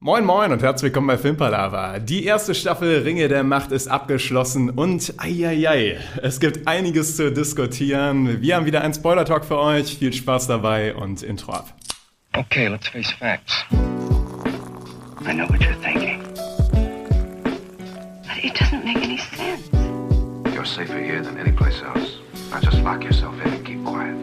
Moin Moin und herzlich willkommen bei Filmpalava. Die erste Staffel Ringe der Macht ist abgeschlossen und eieiei, es gibt einiges zu diskutieren. Wir haben wieder einen Spoiler-Talk für euch. Viel Spaß dabei und Intro ab. Okay, let's face facts. I know what you're thinking. But it doesn't make any sense. You're safer here than any place else. Now just lock yourself in and keep quiet.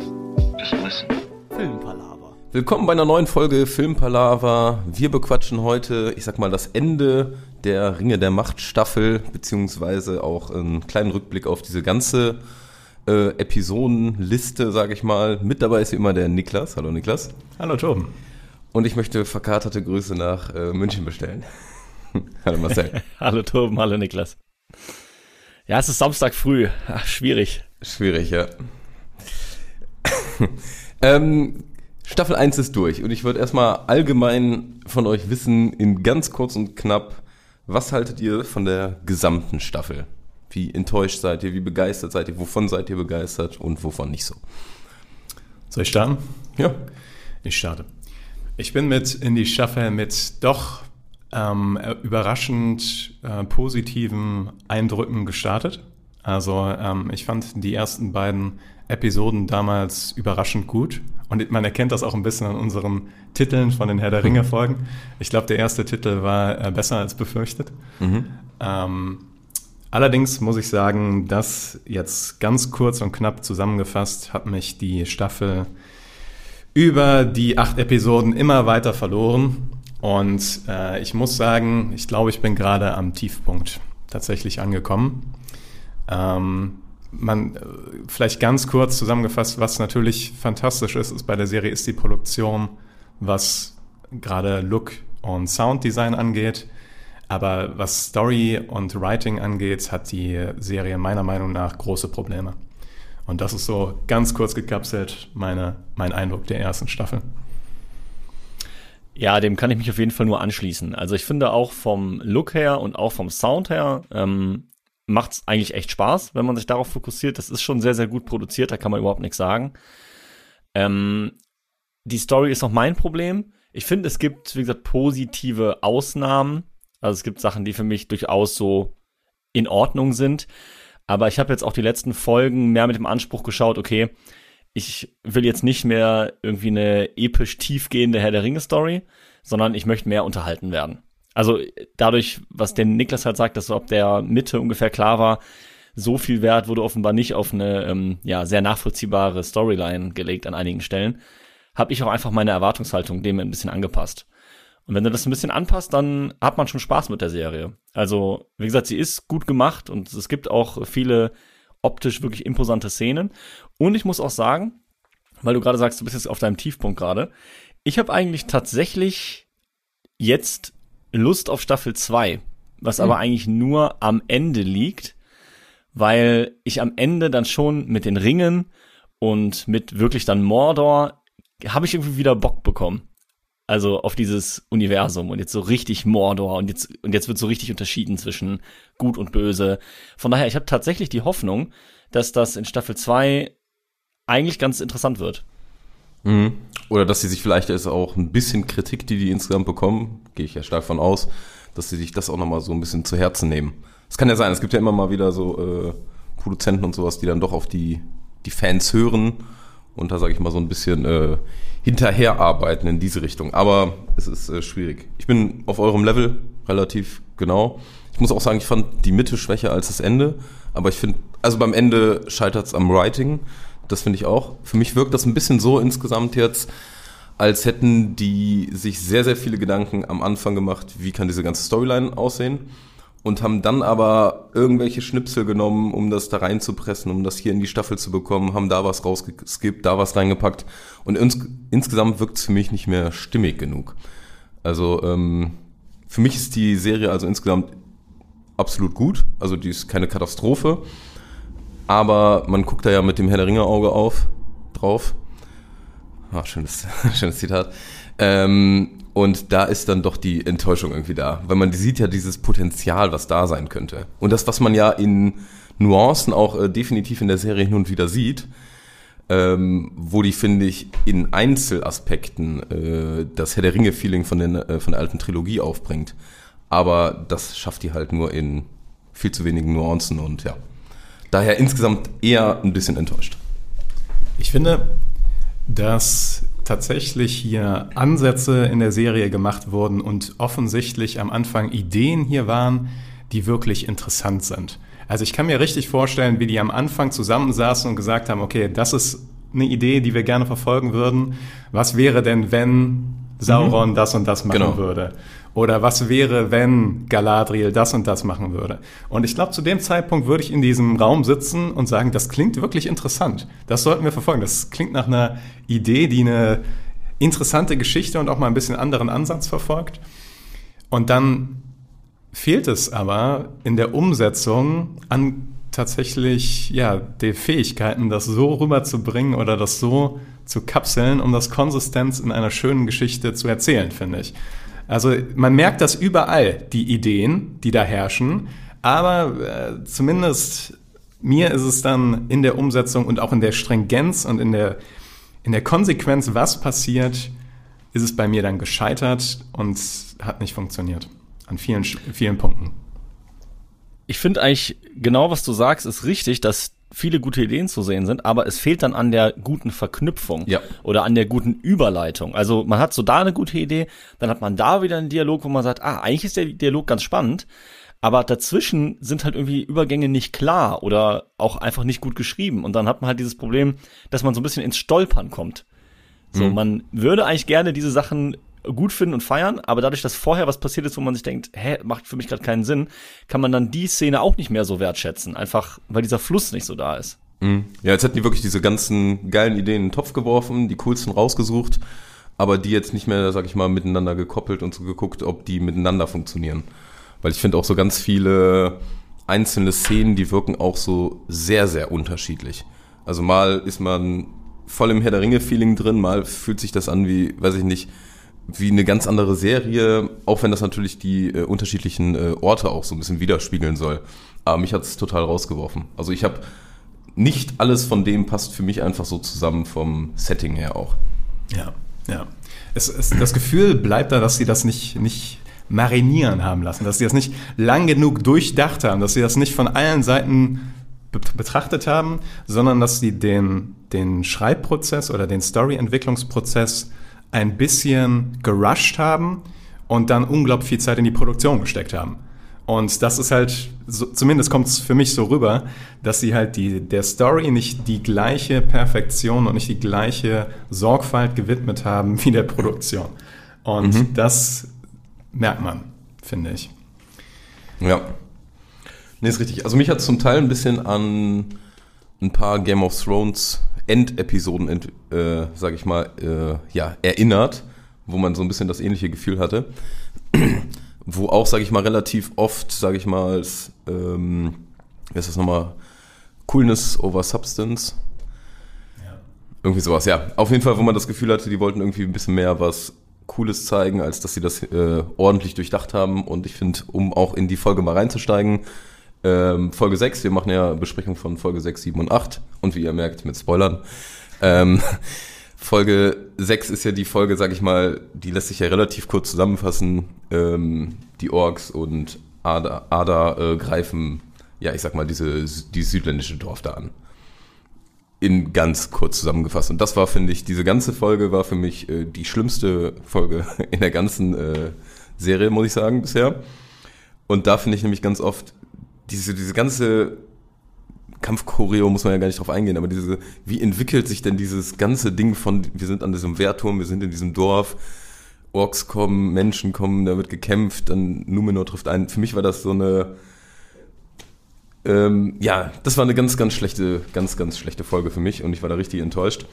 Just listen. Filmpalaver. Willkommen bei einer neuen Folge Filmpalaver. Wir bequatschen heute, ich sag mal, das Ende der Ringe der Macht Staffel, beziehungsweise auch einen kleinen Rückblick auf diese ganze äh, Episodenliste, sage ich mal. Mit dabei ist wie immer der Niklas. Hallo Niklas. Hallo Tom. Und ich möchte verkaterte Grüße nach äh, München bestellen. hallo Marcel. hallo Tom, hallo Niklas. Ja, es ist Samstag früh. Ach, schwierig. Schwierig, ja. ähm, Staffel 1 ist durch und ich würde erstmal allgemein von euch wissen, in ganz kurz und knapp, was haltet ihr von der gesamten Staffel? Wie enttäuscht seid ihr? Wie begeistert seid ihr? Wovon seid ihr begeistert und wovon nicht so? Soll ich starten? Ja. Ich starte. Ich bin mit in die Staffel mit doch ähm, überraschend äh, positiven Eindrücken gestartet. Also ähm, ich fand die ersten beiden Episoden damals überraschend gut. Und man erkennt das auch ein bisschen an unseren Titeln von den Herr der Ringe-Folgen. Ich glaube, der erste Titel war äh, besser als befürchtet. Mhm. Ähm, allerdings muss ich sagen, dass jetzt ganz kurz und knapp zusammengefasst hat mich die Staffel über die acht Episoden immer weiter verloren. Und äh, ich muss sagen, ich glaube, ich bin gerade am Tiefpunkt tatsächlich angekommen. Ähm, man, äh, vielleicht ganz kurz zusammengefasst, was natürlich fantastisch ist, ist bei der Serie ist die Produktion, was gerade Look und Sounddesign angeht. Aber was Story und Writing angeht, hat die Serie meiner Meinung nach große Probleme. Und das ist so ganz kurz gekapselt meine, mein Eindruck der ersten Staffel. Ja, dem kann ich mich auf jeden Fall nur anschließen. Also ich finde auch vom Look her und auch vom Sound her ähm, macht es eigentlich echt Spaß, wenn man sich darauf fokussiert. Das ist schon sehr, sehr gut produziert, da kann man überhaupt nichts sagen. Ähm, die Story ist noch mein Problem. Ich finde, es gibt, wie gesagt, positive Ausnahmen. Also es gibt Sachen, die für mich durchaus so in Ordnung sind. Aber ich habe jetzt auch die letzten Folgen mehr mit dem Anspruch geschaut, okay, ich will jetzt nicht mehr irgendwie eine episch tiefgehende Herr der Ringe Story, sondern ich möchte mehr unterhalten werden. Also dadurch, was der Niklas halt sagt, dass so ab der Mitte ungefähr klar war, so viel Wert wurde offenbar nicht auf eine ähm, ja, sehr nachvollziehbare Storyline gelegt an einigen Stellen, habe ich auch einfach meine Erwartungshaltung dem ein bisschen angepasst. Und wenn du das ein bisschen anpasst, dann hat man schon Spaß mit der Serie. Also, wie gesagt, sie ist gut gemacht und es gibt auch viele optisch wirklich imposante Szenen. Und ich muss auch sagen, weil du gerade sagst, du bist jetzt auf deinem Tiefpunkt gerade, ich habe eigentlich tatsächlich jetzt Lust auf Staffel 2, was mhm. aber eigentlich nur am Ende liegt, weil ich am Ende dann schon mit den Ringen und mit wirklich dann Mordor habe ich irgendwie wieder Bock bekommen. Also auf dieses Universum und jetzt so richtig Mordor und jetzt und jetzt wird so richtig unterschieden zwischen gut und böse. Von daher, ich habe tatsächlich die Hoffnung, dass das in Staffel 2 eigentlich ganz interessant wird. Mhm. Oder dass sie sich vielleicht ist auch ein bisschen Kritik, die die insgesamt bekommen, gehe ich ja stark von aus, dass sie sich das auch nochmal so ein bisschen zu Herzen nehmen. Es kann ja sein, es gibt ja immer mal wieder so äh, Produzenten und sowas, die dann doch auf die, die Fans hören und da sage ich mal so ein bisschen äh, hinterherarbeiten in diese Richtung. Aber es ist äh, schwierig. Ich bin auf eurem Level relativ genau. Ich muss auch sagen, ich fand die Mitte schwächer als das Ende, aber ich finde, also beim Ende scheitert es am Writing. Das finde ich auch. Für mich wirkt das ein bisschen so insgesamt jetzt, als hätten die sich sehr, sehr viele Gedanken am Anfang gemacht, wie kann diese ganze Storyline aussehen und haben dann aber irgendwelche Schnipsel genommen, um das da reinzupressen, um das hier in die Staffel zu bekommen, haben da was rausgeskippt, da was reingepackt und ins insgesamt wirkt es für mich nicht mehr stimmig genug. Also ähm, für mich ist die Serie also insgesamt absolut gut, also die ist keine Katastrophe, aber man guckt da ja mit dem Herr der Ringe Auge auf, drauf. Ah, schönes, schönes Zitat. Ähm, und da ist dann doch die Enttäuschung irgendwie da, weil man sieht ja dieses Potenzial, was da sein könnte. Und das, was man ja in Nuancen auch äh, definitiv in der Serie hin und wieder sieht, ähm, wo die, finde ich, in Einzelaspekten äh, das Herr der Ringe-Feeling von, äh, von der alten Trilogie aufbringt. Aber das schafft die halt nur in viel zu wenigen Nuancen und ja. Daher insgesamt eher ein bisschen enttäuscht. Ich finde, dass tatsächlich hier Ansätze in der Serie gemacht wurden und offensichtlich am Anfang Ideen hier waren, die wirklich interessant sind. Also ich kann mir richtig vorstellen, wie die am Anfang zusammensaßen und gesagt haben, okay, das ist eine Idee, die wir gerne verfolgen würden. Was wäre denn, wenn Sauron mhm. das und das machen genau. würde? Oder was wäre, wenn Galadriel das und das machen würde? Und ich glaube, zu dem Zeitpunkt würde ich in diesem Raum sitzen und sagen, das klingt wirklich interessant. Das sollten wir verfolgen. Das klingt nach einer Idee, die eine interessante Geschichte und auch mal ein bisschen anderen Ansatz verfolgt. Und dann fehlt es aber in der Umsetzung an tatsächlich ja, die Fähigkeiten, das so rüberzubringen oder das so zu kapseln, um das Konsistenz in einer schönen Geschichte zu erzählen, finde ich. Also man merkt das überall, die Ideen, die da herrschen, aber äh, zumindest mir ist es dann in der Umsetzung und auch in der Stringenz und in der, in der Konsequenz, was passiert, ist es bei mir dann gescheitert und hat nicht funktioniert. An vielen, vielen Punkten. Ich finde eigentlich genau, was du sagst, ist richtig, dass viele gute Ideen zu sehen sind, aber es fehlt dann an der guten Verknüpfung ja. oder an der guten Überleitung. Also man hat so da eine gute Idee, dann hat man da wieder einen Dialog, wo man sagt, ah, eigentlich ist der Dialog ganz spannend, aber dazwischen sind halt irgendwie Übergänge nicht klar oder auch einfach nicht gut geschrieben und dann hat man halt dieses Problem, dass man so ein bisschen ins Stolpern kommt. So, mhm. man würde eigentlich gerne diese Sachen gut finden und feiern, aber dadurch, dass vorher was passiert ist, wo man sich denkt, hä, macht für mich gerade keinen Sinn, kann man dann die Szene auch nicht mehr so wertschätzen, einfach weil dieser Fluss nicht so da ist. Mhm. Ja, jetzt hätten die wirklich diese ganzen geilen Ideen in den Topf geworfen, die coolsten rausgesucht, aber die jetzt nicht mehr, sag ich mal, miteinander gekoppelt und so geguckt, ob die miteinander funktionieren. Weil ich finde auch so ganz viele einzelne Szenen, die wirken auch so sehr, sehr unterschiedlich. Also mal ist man voll im Herr der Ringe-Feeling drin, mal fühlt sich das an wie, weiß ich nicht, wie eine ganz andere Serie, auch wenn das natürlich die äh, unterschiedlichen äh, Orte auch so ein bisschen widerspiegeln soll. Aber mich hat es total rausgeworfen. Also ich habe nicht alles von dem passt für mich einfach so zusammen vom Setting her auch. Ja, ja. Es, es, das Gefühl bleibt da, dass sie das nicht, nicht marinieren haben lassen, dass sie das nicht lang genug durchdacht haben, dass sie das nicht von allen Seiten betrachtet haben, sondern dass sie den, den Schreibprozess oder den Story-Entwicklungsprozess ein bisschen gerusht haben und dann unglaublich viel Zeit in die Produktion gesteckt haben. Und das ist halt, so, zumindest kommt es für mich so rüber, dass sie halt die, der Story nicht die gleiche Perfektion und nicht die gleiche Sorgfalt gewidmet haben wie der Produktion. Und mhm. das merkt man, finde ich. Ja. Nee, ist richtig. Also mich hat zum Teil ein bisschen an ein paar Game of Thrones Endepisoden, äh, sag ich mal, äh, ja, erinnert, wo man so ein bisschen das ähnliche Gefühl hatte. wo auch, sag ich mal, relativ oft, sag ich mal, ähm, wie ist das nochmal? Coolness over Substance. Ja. Irgendwie sowas, ja. Auf jeden Fall, wo man das Gefühl hatte, die wollten irgendwie ein bisschen mehr was Cooles zeigen, als dass sie das äh, ordentlich durchdacht haben. Und ich finde, um auch in die Folge mal reinzusteigen, ähm, Folge 6, wir machen ja Besprechung von Folge 6, 7 und 8 und wie ihr merkt, mit Spoilern. Ähm, Folge 6 ist ja die Folge, sag ich mal, die lässt sich ja relativ kurz zusammenfassen. Ähm, die Orks und Ada, Ada äh, greifen, ja, ich sag mal, diese, die südländische Dorf da an. In ganz kurz zusammengefasst. Und das war, finde ich, diese ganze Folge war für mich äh, die schlimmste Folge in der ganzen äh, Serie, muss ich sagen, bisher. Und da finde ich nämlich ganz oft, diese, diese ganze Kampfchoreo muss man ja gar nicht drauf eingehen, aber diese, wie entwickelt sich denn dieses ganze Ding von, wir sind an diesem Wehrturm, wir sind in diesem Dorf, Orks kommen, Menschen kommen, da wird gekämpft, dann Numenor trifft ein. Für mich war das so eine, ähm, ja, das war eine ganz, ganz schlechte, ganz, ganz schlechte Folge für mich und ich war da richtig enttäuscht.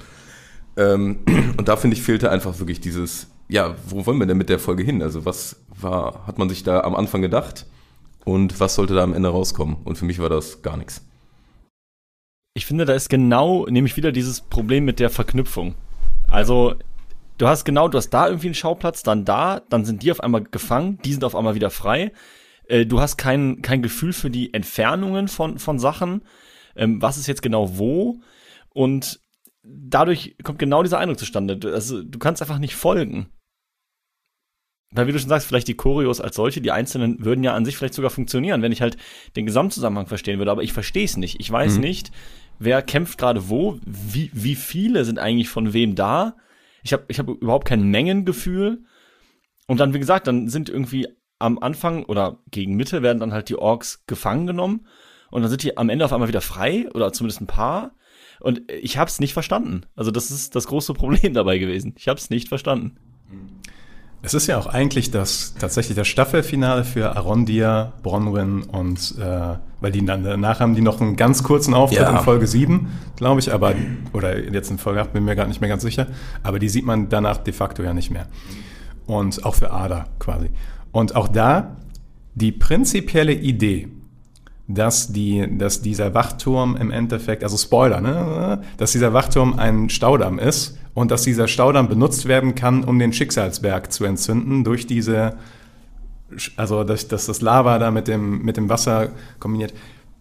Ähm, und da finde ich fehlte einfach wirklich dieses, ja, wo wollen wir denn mit der Folge hin? Also was war, hat man sich da am Anfang gedacht? Und was sollte da am Ende rauskommen. Und für mich war das gar nichts. Ich finde, da ist genau, nämlich wieder dieses Problem mit der Verknüpfung. Also, du hast genau, du hast da irgendwie einen Schauplatz, dann da, dann sind die auf einmal gefangen, die sind auf einmal wieder frei. Äh, du hast kein, kein Gefühl für die Entfernungen von, von Sachen. Ähm, was ist jetzt genau wo? Und dadurch kommt genau dieser Eindruck zustande. Also, du kannst einfach nicht folgen. Weil, wie du schon sagst, vielleicht die Choreos als solche, die einzelnen, würden ja an sich vielleicht sogar funktionieren, wenn ich halt den Gesamtzusammenhang verstehen würde. Aber ich verstehe es nicht. Ich weiß Mhm. nicht, wer kämpft gerade wo, wie, wie viele sind eigentlich von wem da. Ich habe ich hab überhaupt kein Mengengefühl. Und dann, wie gesagt, dann sind irgendwie am Anfang oder gegen Mitte werden dann halt die Orks gefangen genommen. Und dann sind die am Ende auf einmal wieder frei oder zumindest ein paar. Und ich habe es nicht verstanden. Also das ist das große Problem dabei gewesen. Ich habe es nicht verstanden. Es ist ja auch eigentlich das tatsächlich das Staffelfinale für Arondir, Bronwyn und äh, weil die dann danach haben die noch einen ganz kurzen Auftritt Ja. in Folge 7, glaube ich, aber oder jetzt in Folge 8 bin mir gar nicht mehr ganz sicher, aber die sieht man danach de facto ja nicht mehr. Und auch für Ada quasi. Und auch da die prinzipielle Idee, dass, die, dass dieser Wachturm im Endeffekt, also Spoiler, ne, dass dieser Wachturm ein Staudamm ist und dass dieser Staudamm benutzt werden kann, um den Schicksalsberg zu entzünden durch diese, also dass, dass das Lava da mit dem, mit dem Wasser kombiniert.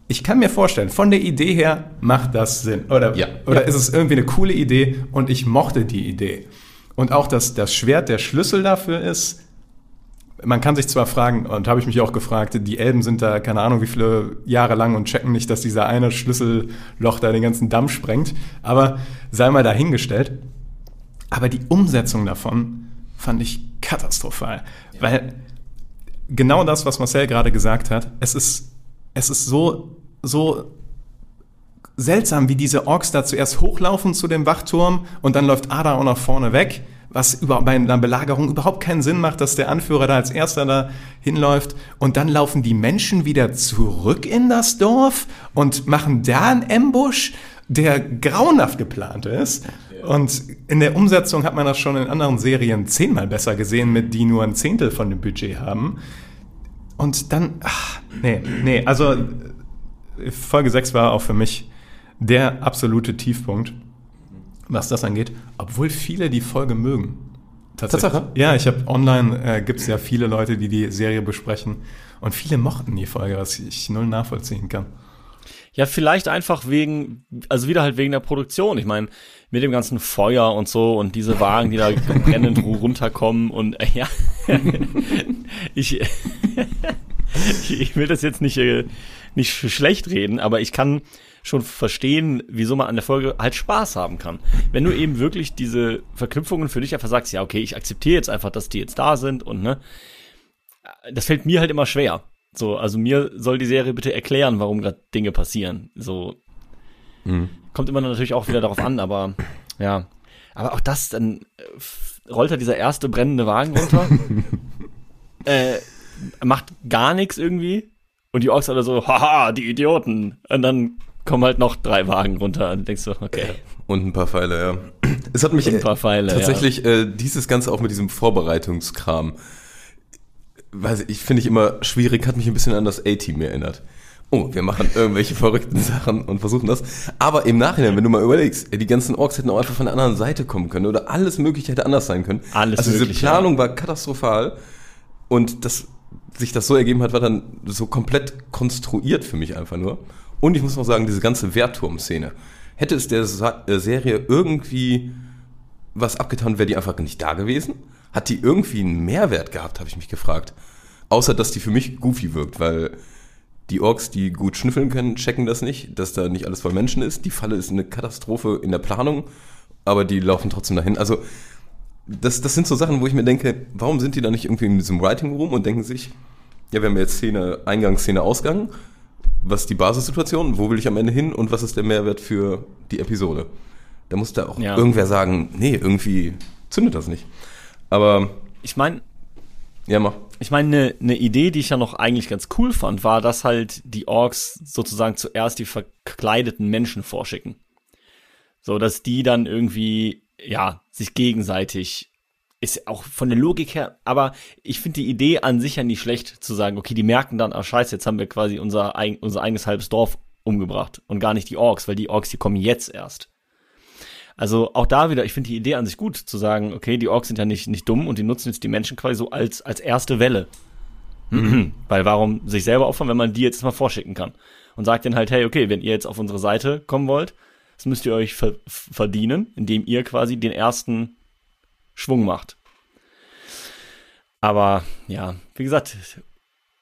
Ich kann mir vorstellen, von der Idee her macht das Sinn. Oder, Ja. oder Ja. ist es irgendwie eine coole Idee und ich mochte die Idee. Und auch, dass das Schwert der Schlüssel dafür ist, man kann sich zwar fragen, und habe ich mich auch gefragt, die Elben sind da keine Ahnung wie viele Jahre lang und checken nicht, dass dieser eine Schlüsselloch da den ganzen Damm sprengt, aber sei mal dahingestellt. Aber die Umsetzung davon fand ich katastrophal, weil genau das, was Marcel gerade gesagt hat, es ist, es ist so, so seltsam, wie diese Orks da zuerst hochlaufen zu dem Wachturm und dann läuft Ada auch nach vorne weg, was über, bei einer Belagerung überhaupt keinen Sinn macht, dass der Anführer da als erster da hinläuft. Und dann laufen die Menschen wieder zurück in das Dorf und machen da einen Ambush, der grauenhaft geplant ist. Und in der Umsetzung hat man das schon in anderen Serien zehnmal besser gesehen, mit die nur ein Zehntel von dem Budget haben. Und dann, ach, nee, nee, also Folge 6 war auch für mich der absolute Tiefpunkt, was das angeht, obwohl viele die Folge mögen. Tatsache? Ja, ich habe online, äh, gibt es ja viele Leute, die die Serie besprechen und viele mochten die Folge, was ich null nachvollziehen kann. Ja, vielleicht einfach wegen, also wieder halt wegen der Produktion. Ich meine, mit dem ganzen Feuer und so und diese Wagen, die da brennend ru- runterkommen und äh, ja, ich, ich will das jetzt nicht, äh, nicht schlecht reden, aber ich kann schon verstehen, wieso man an der Folge halt Spaß haben kann. Wenn du eben wirklich diese Verknüpfungen für dich einfach sagst, ja, okay, ich akzeptiere jetzt einfach, dass die jetzt da sind und ne, das fällt mir halt immer schwer. So, also mir soll die Serie bitte erklären, warum gerade Dinge passieren. So kommt immer natürlich auch wieder darauf an, aber ja. Aber auch das, dann äh, rollt da dieser erste brennende Wagen runter, äh, macht gar nichts irgendwie und die Orks alle so, haha, die Idioten. Und dann kommen halt noch drei Wagen runter und denkst du, okay, Und ein paar Pfeile, ja. Es hat mich ein paar Pfeile. tatsächlich äh, dieses Ganze auch mit diesem Vorbereitungskram, weiß ich, finde ich immer schwierig, hat mich ein bisschen an das A-Team erinnert. Oh, wir machen irgendwelche verrückten Sachen und versuchen das. Aber im Nachhinein, wenn du mal überlegst, die ganzen Orks hätten auch einfach von der anderen Seite kommen können oder alles Mögliche hätte anders sein können. Alles also diese Planung war katastrophal und dass sich das so ergeben hat, war dann so komplett konstruiert für mich einfach nur. Und ich muss noch sagen, diese ganze Wehrturm-Szene. Hätte es der Sa äh, Serie irgendwie was abgetan, wäre die einfach nicht da gewesen? Hat die irgendwie einen Mehrwert gehabt, habe ich mich gefragt. Außer, dass die für mich goofy wirkt, weil die Orks, die gut schnüffeln können, checken das nicht, dass da nicht alles voll Menschen ist. Die Falle ist eine Katastrophe in der Planung, aber die laufen trotzdem dahin. Also, das, das sind so Sachen, wo ich mir denke, warum sind die da nicht irgendwie in diesem Writing Room und denken sich, ja, wir haben jetzt Szene, Eingang, Szene, Ausgang. Was ist die Basissituation? Wo will ich am Ende hin? Und was ist der Mehrwert für die Episode? Da muss da auch Ja. irgendwer sagen, nee, irgendwie zündet das nicht. Aber, Ich meine, ja, mach. Ich meine, eine ne Idee, die ich ja noch eigentlich ganz cool fand, war, dass halt die Orks sozusagen zuerst die verkleideten Menschen vorschicken. So, dass die dann irgendwie, ja, sich gegenseitig, ist auch von der Logik her, aber ich finde die Idee an sich ja nicht schlecht, zu sagen, okay, die merken dann, ah scheiße, jetzt haben wir quasi unser, unser eigenes halbes Dorf umgebracht und gar nicht die Orks, weil die Orks, die kommen jetzt erst. Also auch da wieder, ich finde die Idee an sich gut, zu sagen, okay, die Orks sind ja nicht, nicht dumm und die nutzen jetzt die Menschen quasi so als, als erste Welle. Weil warum sich selber opfern, wenn man die jetzt mal vorschicken kann? Und sagt denen halt, hey, okay, wenn ihr jetzt auf unsere Seite kommen wollt, Das müsst ihr euch ver verdienen, indem ihr quasi den ersten Schwung macht. Aber ja, wie gesagt,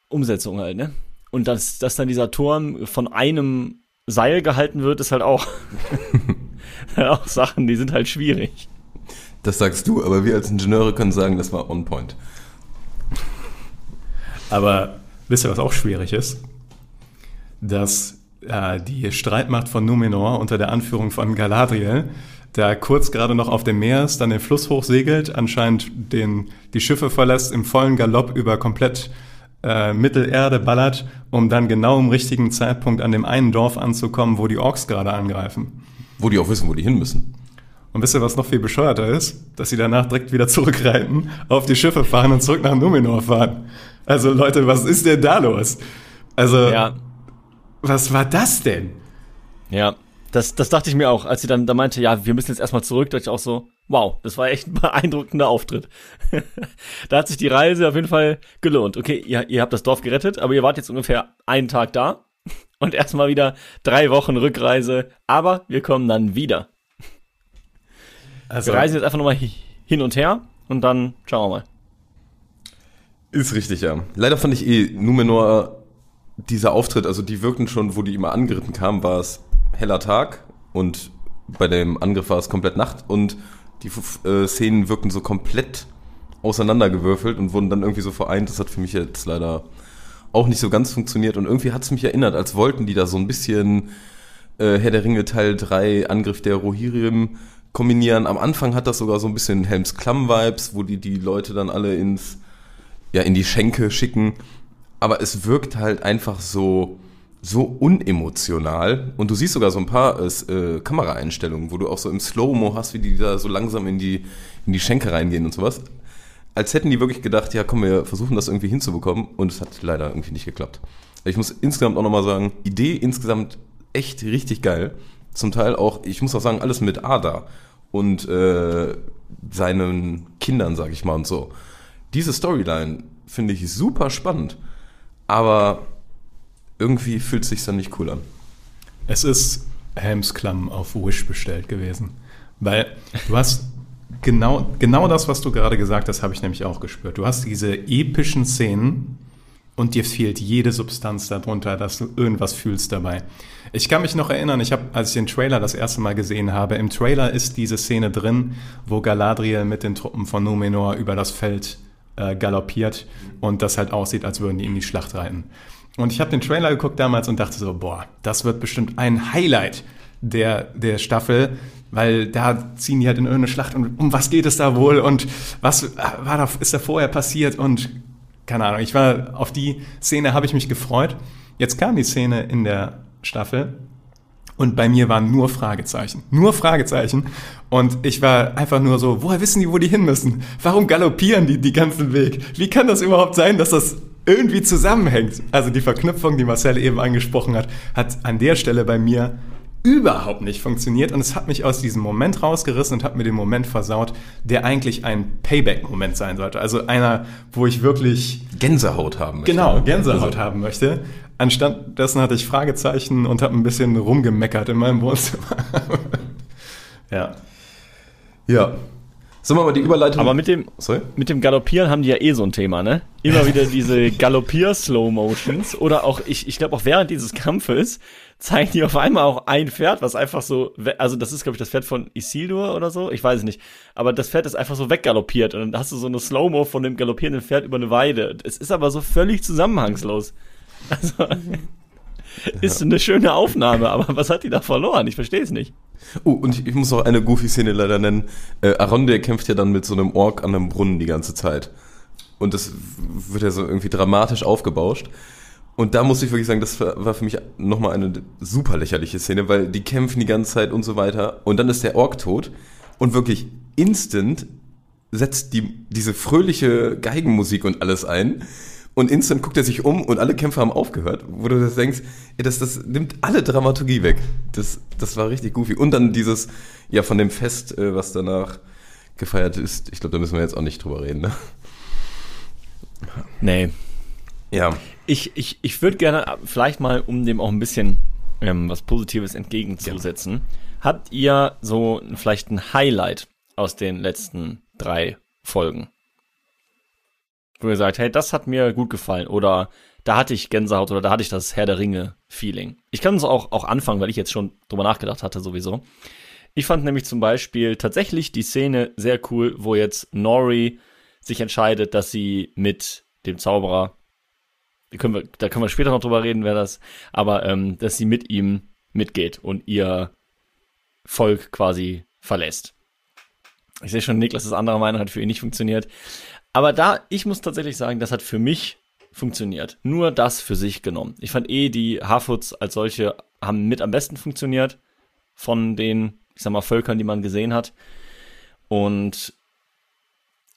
Umsetzung halt, ne? Und dass, dass dann dieser Turm von einem Seil gehalten wird, ist halt auch, auch Sachen, die sind halt schwierig. Das sagst du, aber wir als Ingenieure können sagen, das war on point. Aber wisst ihr, was auch schwierig ist? Dass äh, die Streitmacht von Numenor unter der Anführung von Galadriel da kurz gerade noch auf dem Meer ist, dann den Fluss hochsegelt, anscheinend den, die Schiffe verlässt, im vollen Galopp über komplett äh, Mittelerde ballert, um dann genau im richtigen Zeitpunkt an dem einen Dorf anzukommen, wo die Orks gerade angreifen. Wo die auch wissen, wo die hin müssen. Und wisst ihr, was noch viel bescheuerter ist? Dass sie danach direkt wieder zurückreiten, auf die Schiffe fahren und zurück nach Numenor fahren. Also Leute, was ist denn da los? Also, Ja, was war das denn? ja. Das, das dachte ich mir auch, als sie dann da meinte, ja, wir müssen jetzt erstmal zurück, dachte ich auch so, wow, das war echt ein beeindruckender Auftritt. da hat sich die Reise auf jeden Fall gelohnt. Okay, ihr, ihr habt das Dorf gerettet, aber ihr wart jetzt ungefähr einen Tag da und erstmal wieder drei Wochen Rückreise, aber wir kommen dann wieder. Also, Wir reisen jetzt einfach nochmal hi- hin und her und dann schauen wir mal. Ist richtig, ja. Leider fand ich eh Numenor, dieser Auftritt, also die wirkten schon, wo die immer angeritten kamen, war es heller Tag und bei dem Angriff war es komplett Nacht und die äh, Szenen wirkten so komplett auseinandergewürfelt und wurden dann irgendwie so vereint. Das hat für mich jetzt leider auch nicht so ganz funktioniert und irgendwie hat es mich erinnert, als wollten die da so ein bisschen äh, Herr der Ringe Teil 3 Angriff der Rohirrim kombinieren. Am Anfang hat das sogar so ein bisschen Helms Klamm-Vibes, wo die die Leute dann alle ins ja, in die Schenke schicken. Aber es wirkt halt einfach so, so unemotional. Und du siehst sogar so ein paar äh, Kameraeinstellungen, wo du auch so im Slow-Mo hast, wie die da so langsam in die, in die Schenke reingehen und sowas. Als hätten die wirklich gedacht, ja komm, wir versuchen das irgendwie hinzubekommen. Und es hat leider irgendwie nicht geklappt. Ich muss insgesamt auch nochmal sagen, Idee insgesamt echt richtig geil. Zum Teil auch, ich muss auch sagen, alles mit Ada und äh, seinen Kindern, sag ich mal, und so diese Storyline finde ich super spannend, aber irgendwie fühlt es sich dann nicht cool an. Es ist Helmsklamm auf Wish bestellt gewesen. Weil du hast genau, genau das, was du gerade gesagt hast, habe ich nämlich auch gespürt. Du hast diese epischen Szenen und dir fehlt jede Substanz darunter, dass du irgendwas fühlst dabei. Ich kann mich noch erinnern, ich habe, als ich den Trailer das erste Mal gesehen habe, im Trailer ist diese Szene drin, wo Galadriel mit den Truppen von Numenor über das Feld äh, galoppiert und das halt aussieht, als würden die in die Schlacht reiten. Und ich habe den Trailer geguckt damals und dachte so, boah, das wird bestimmt ein Highlight der, der Staffel, weil da ziehen die halt in irgendeine Schlacht und um was geht es da wohl und was war da, ist da vorher passiert und keine Ahnung, ich war auf die Szene habe ich mich gefreut. Jetzt kam die Szene in der Staffel und bei mir waren nur Fragezeichen. Nur Fragezeichen. Und ich war einfach nur so, woher wissen die, wo die hin müssen? Warum galoppieren die die ganzen Weg? Wie kann das überhaupt sein, dass das irgendwie zusammenhängt? Also die Verknüpfung, die Marcel eben angesprochen hat, hat an der Stelle bei mir überhaupt nicht funktioniert und es hat mich aus diesem Moment rausgerissen und hat mir den Moment versaut, der eigentlich ein Payback-Moment sein sollte. Also einer, wo ich wirklich Gänsehaut haben möchte. Genau, Gänsehaut Also, haben möchte. Anstatt dessen hatte ich Fragezeichen und habe ein bisschen rumgemeckert in meinem Wohnzimmer. ja. Ja. Sollen wir mal die Überleitung... Aber mit dem, Sorry? mit dem Galoppieren haben die ja eh so ein Thema, ne? Immer wieder diese Galoppier-Slow-Motions oder auch, ich, ich glaube auch während dieses Kampfes zeigen die auf einmal auch ein Pferd, was einfach so, also das ist glaube ich das Pferd von Isildur oder so, ich weiß es nicht, aber das Pferd ist einfach so weggaloppiert und dann hast du so eine Slow-Mo von dem galoppierenden Pferd über eine Weide. Es ist aber so völlig zusammenhangslos. Also, ist eine schöne Aufnahme, aber was hat die da verloren? Ich verstehe es nicht. Oh, und ich, ich muss noch eine Goofy-Szene leider nennen. Äh, Aronde kämpft ja dann mit so einem Ork an einem Brunnen die ganze Zeit. Und das wird ja so irgendwie dramatisch aufgebauscht. Und da muss ich wirklich sagen, das war für mich nochmal eine super lächerliche Szene, weil die kämpfen die ganze Zeit und so weiter. Und dann ist der Ork tot. Und wirklich instant setzt die, diese fröhliche Geigenmusik und alles ein. Und instant guckt er sich um und alle Kämpfer haben aufgehört, wo du das denkst, ey, das, das nimmt alle Dramaturgie weg. Das, das war richtig goofy. Und dann dieses, ja, von dem Fest, äh, was danach gefeiert ist, ich glaube, da müssen wir jetzt auch nicht drüber reden, ne? Nee. Ja. Ich, ich, ich würde gerne vielleicht mal, um dem auch ein bisschen ähm, was Positives entgegenzusetzen. Habt ihr so vielleicht ein Highlight aus den letzten drei Folgen? Wo ihr sagt, hey, das hat mir gut gefallen oder da hatte ich Gänsehaut oder da hatte ich das Herr der Ringe Feeling. Ich kann es auch, auch anfangen, weil ich jetzt schon drüber nachgedacht hatte sowieso. Ich fand nämlich zum Beispiel tatsächlich die Szene sehr cool, wo jetzt Nori sich entscheidet, dass sie mit dem Zauberer, können wir, da können wir später noch drüber reden, wer das, aber ähm, dass sie mit ihm mitgeht und ihr Volk quasi verlässt. Ich sehe schon, Niklas ist anderer Meinung, hat für ihn nicht funktioniert. Aber da, ich muss tatsächlich sagen, das hat für mich funktioniert. Nur das für sich genommen. Ich fand eh, die Harfoots als solche haben mit am besten funktioniert von den, ich sag mal, Völkern, die man gesehen hat. Und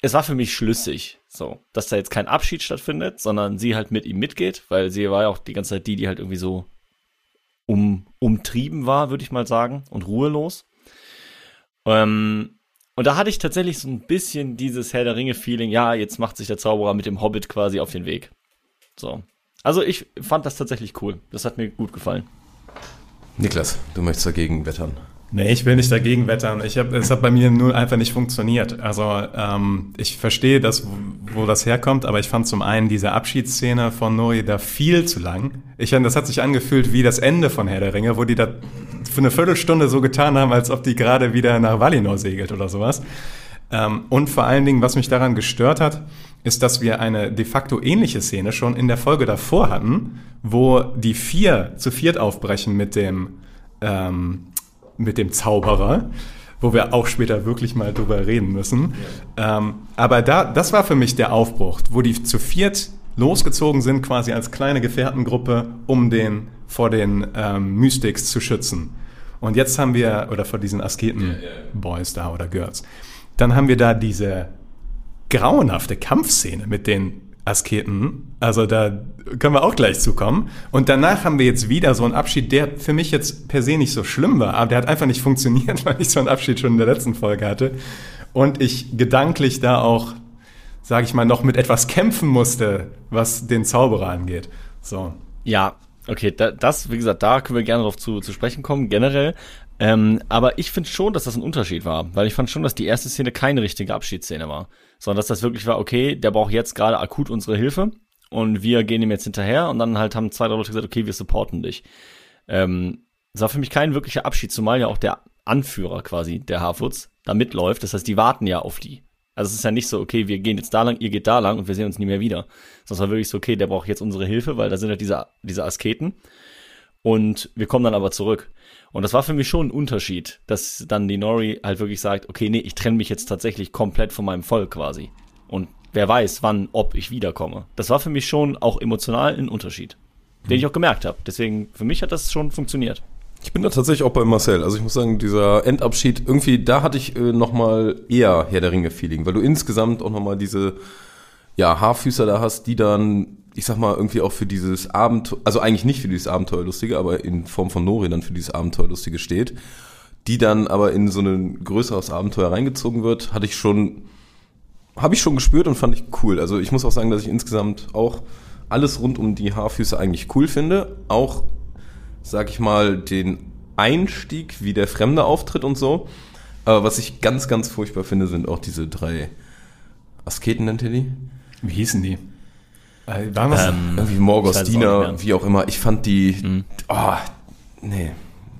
es war für mich schlüssig, so, dass da jetzt kein Abschied stattfindet, sondern sie halt mit ihm mitgeht, weil sie war ja auch die ganze Zeit die, die halt irgendwie so um, umtrieben war, würde ich mal sagen, und ruhelos. Ähm, und da hatte ich tatsächlich so ein bisschen dieses Herr der Ringe-Feeling, ja, jetzt macht sich der Zauberer mit dem Hobbit quasi auf den Weg. So. Also ich fand das tatsächlich cool. Das hat mir gut gefallen. Niklas, du möchtest dagegen wettern. Nee, ich will nicht dagegen wettern. Ich hab, es hat bei mir nur einfach nicht funktioniert. Also ähm, ich verstehe das, wo das herkommt, aber ich fand zum einen diese Abschiedsszene von Nori da viel zu lang. Ich das hat sich angefühlt wie das Ende von Herr der Ringe, wo die da für eine Viertelstunde so getan haben, als ob die gerade wieder nach Valinor segelt oder sowas. Ähm, und vor allen Dingen, was mich daran gestört hat, ist, dass wir eine de facto ähnliche Szene schon in der Folge davor hatten, wo die vier zu viert aufbrechen mit dem ähm, mit dem Zauberer, wo wir auch später wirklich mal drüber reden müssen. Ja. Ähm, aber da, das war für mich der Aufbruch, wo die zu viert losgezogen sind, quasi als kleine Gefährtengruppe, um den vor den ähm, Mystics zu schützen. Und jetzt haben wir, oder vor diesen Asketen-Boys da oder Girls, dann haben wir da diese grauenhafte Kampfszene mit den Asketen. Also da können wir auch gleich zukommen. Und danach haben wir jetzt wieder so einen Abschied, der für mich jetzt per se nicht so schlimm war, aber der hat einfach nicht funktioniert, weil ich so einen Abschied schon in der letzten Folge hatte. Und ich gedanklich da auch, sage ich mal, noch mit etwas kämpfen musste, was den Zauberer angeht. So. Ja, okay, da, das, wie gesagt, da können wir gerne darauf zu, zu sprechen kommen, generell. Ähm, aber ich finde schon, dass das ein Unterschied war, weil ich fand schon, dass die erste Szene keine richtige Abschiedsszene war, sondern dass das wirklich war, okay, der braucht jetzt gerade akut unsere Hilfe und wir gehen ihm jetzt hinterher und dann halt haben zwei, drei Leute gesagt, okay, wir supporten dich. Ähm, das war für mich kein wirklicher Abschied, zumal ja auch der Anführer quasi der Harfoots da mitläuft. Das heißt, die warten ja auf die. Also es ist ja nicht so, okay, wir gehen jetzt da lang, ihr geht da lang und wir sehen uns nie mehr wieder. Sondern es war wirklich so, okay, der braucht jetzt unsere Hilfe, weil da sind halt diese, diese Asketen. Und wir kommen dann aber zurück. Und das war für mich schon ein Unterschied, dass dann die Nori halt wirklich sagt, okay, nee, ich trenne mich jetzt tatsächlich komplett von meinem Volk quasi. Und wer weiß, wann, ob ich wiederkomme. Das war für mich schon auch emotional ein Unterschied, den ich auch gemerkt habe. Deswegen, für mich hat das schon funktioniert. Ich bin da tatsächlich auch bei Marcel. Also ich muss sagen, dieser Endabschied, irgendwie, da hatte ich äh, nochmal eher Herr der Ringe-Feeling, weil du insgesamt auch nochmal diese, ja, Haarfüßer da hast, die dann ich sag mal, irgendwie auch für dieses Abenteuer, also eigentlich nicht für dieses Abenteuerlustige, aber in Form von Nori dann für dieses Abenteuerlustige steht, die dann aber in so ein größeres Abenteuer reingezogen wird, hatte ich schon, habe ich schon gespürt und fand ich cool. Also ich muss auch sagen, dass ich insgesamt auch alles rund um die Haarfüße eigentlich cool finde. Auch, sag ich mal, den Einstieg, wie der Fremde auftritt und so. Aber was ich ganz, ganz furchtbar finde, sind auch diese drei Asketen, nennt ihr die? Wie hießen die? Äh, ähm, irgendwie Morgostina, wie auch immer. Ich fand die, mhm. oh, nee,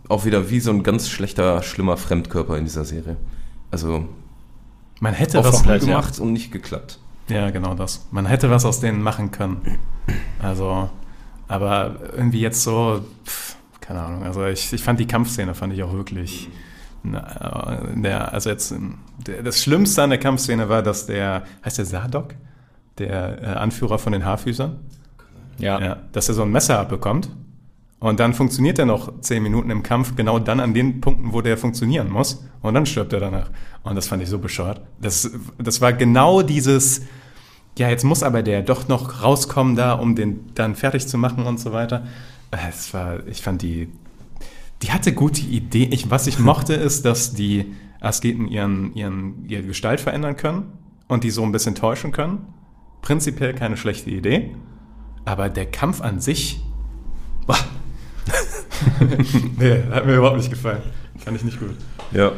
auch wieder wie so ein ganz schlechter, schlimmer Fremdkörper in dieser Serie. Also, man hätte was gemacht ja. und nicht geklappt. Ja, genau das. Man hätte was aus denen machen können. Also, aber irgendwie jetzt so, pff, keine Ahnung. Also ich, ich fand die Kampfszene fand ich auch wirklich. Na, der, also jetzt der, das Schlimmste an der Kampfszene war, dass der heißt der Sadok, der äh, Anführer von den Haarfüßern. Ja. ja. Dass er so ein Messer abbekommt. Und dann funktioniert er noch zehn Minuten im Kampf, genau dann an den Punkten, wo der funktionieren muss. Und dann stirbt er danach. Und das fand ich so bescheuert. Das, das war genau dieses, ja, jetzt muss aber der doch noch rauskommen da, um den dann fertig zu machen und so weiter. Es war, ich fand die, die hatte gute Ideen. Ich, was ich mochte, ist, dass die Asketen ihren, ihren, ihre Gestalt verändern können und die so ein bisschen täuschen können prinzipiell keine schlechte Idee, aber der Kampf an sich, boah, nee, hat mir überhaupt nicht gefallen. Kann ich nicht gut. Ja.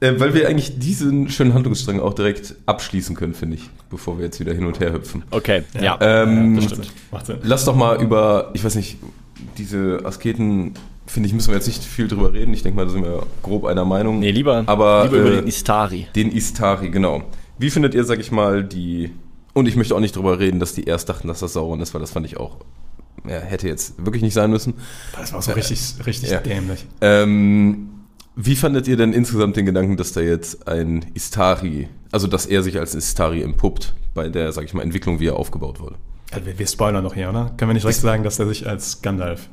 äh, weil wir eigentlich diesen schönen Handlungsstrang auch direkt abschließen können, finde ich, bevor wir jetzt wieder hin und her hüpfen. Okay, ja. Ähm, das stimmt. Macht Sinn. Lass doch mal über, ich weiß nicht, diese Asketen, finde ich, müssen wir jetzt nicht viel drüber reden. Ich denke mal, da sind wir grob einer Meinung. Nee, lieber, Aber, lieber über äh, den Istari. Den Istari, genau. Wie findet ihr, sag ich mal, die. Und ich möchte auch nicht drüber reden, dass die erst dachten, dass das Sauron ist, weil das fand ich auch. Ja, hätte jetzt wirklich nicht sein müssen. Das war so richtig, richtig Ja. dämlich. Ähm, wie fandet ihr denn insgesamt den Gedanken, dass da jetzt ein Istari, also dass er sich als Istari empuppt bei der, sag ich mal, Entwicklung, wie er aufgebaut wurde? Also wir, wir spoilern noch hier, oder? Können wir nicht direkt sagen, dass er sich als Gandalf.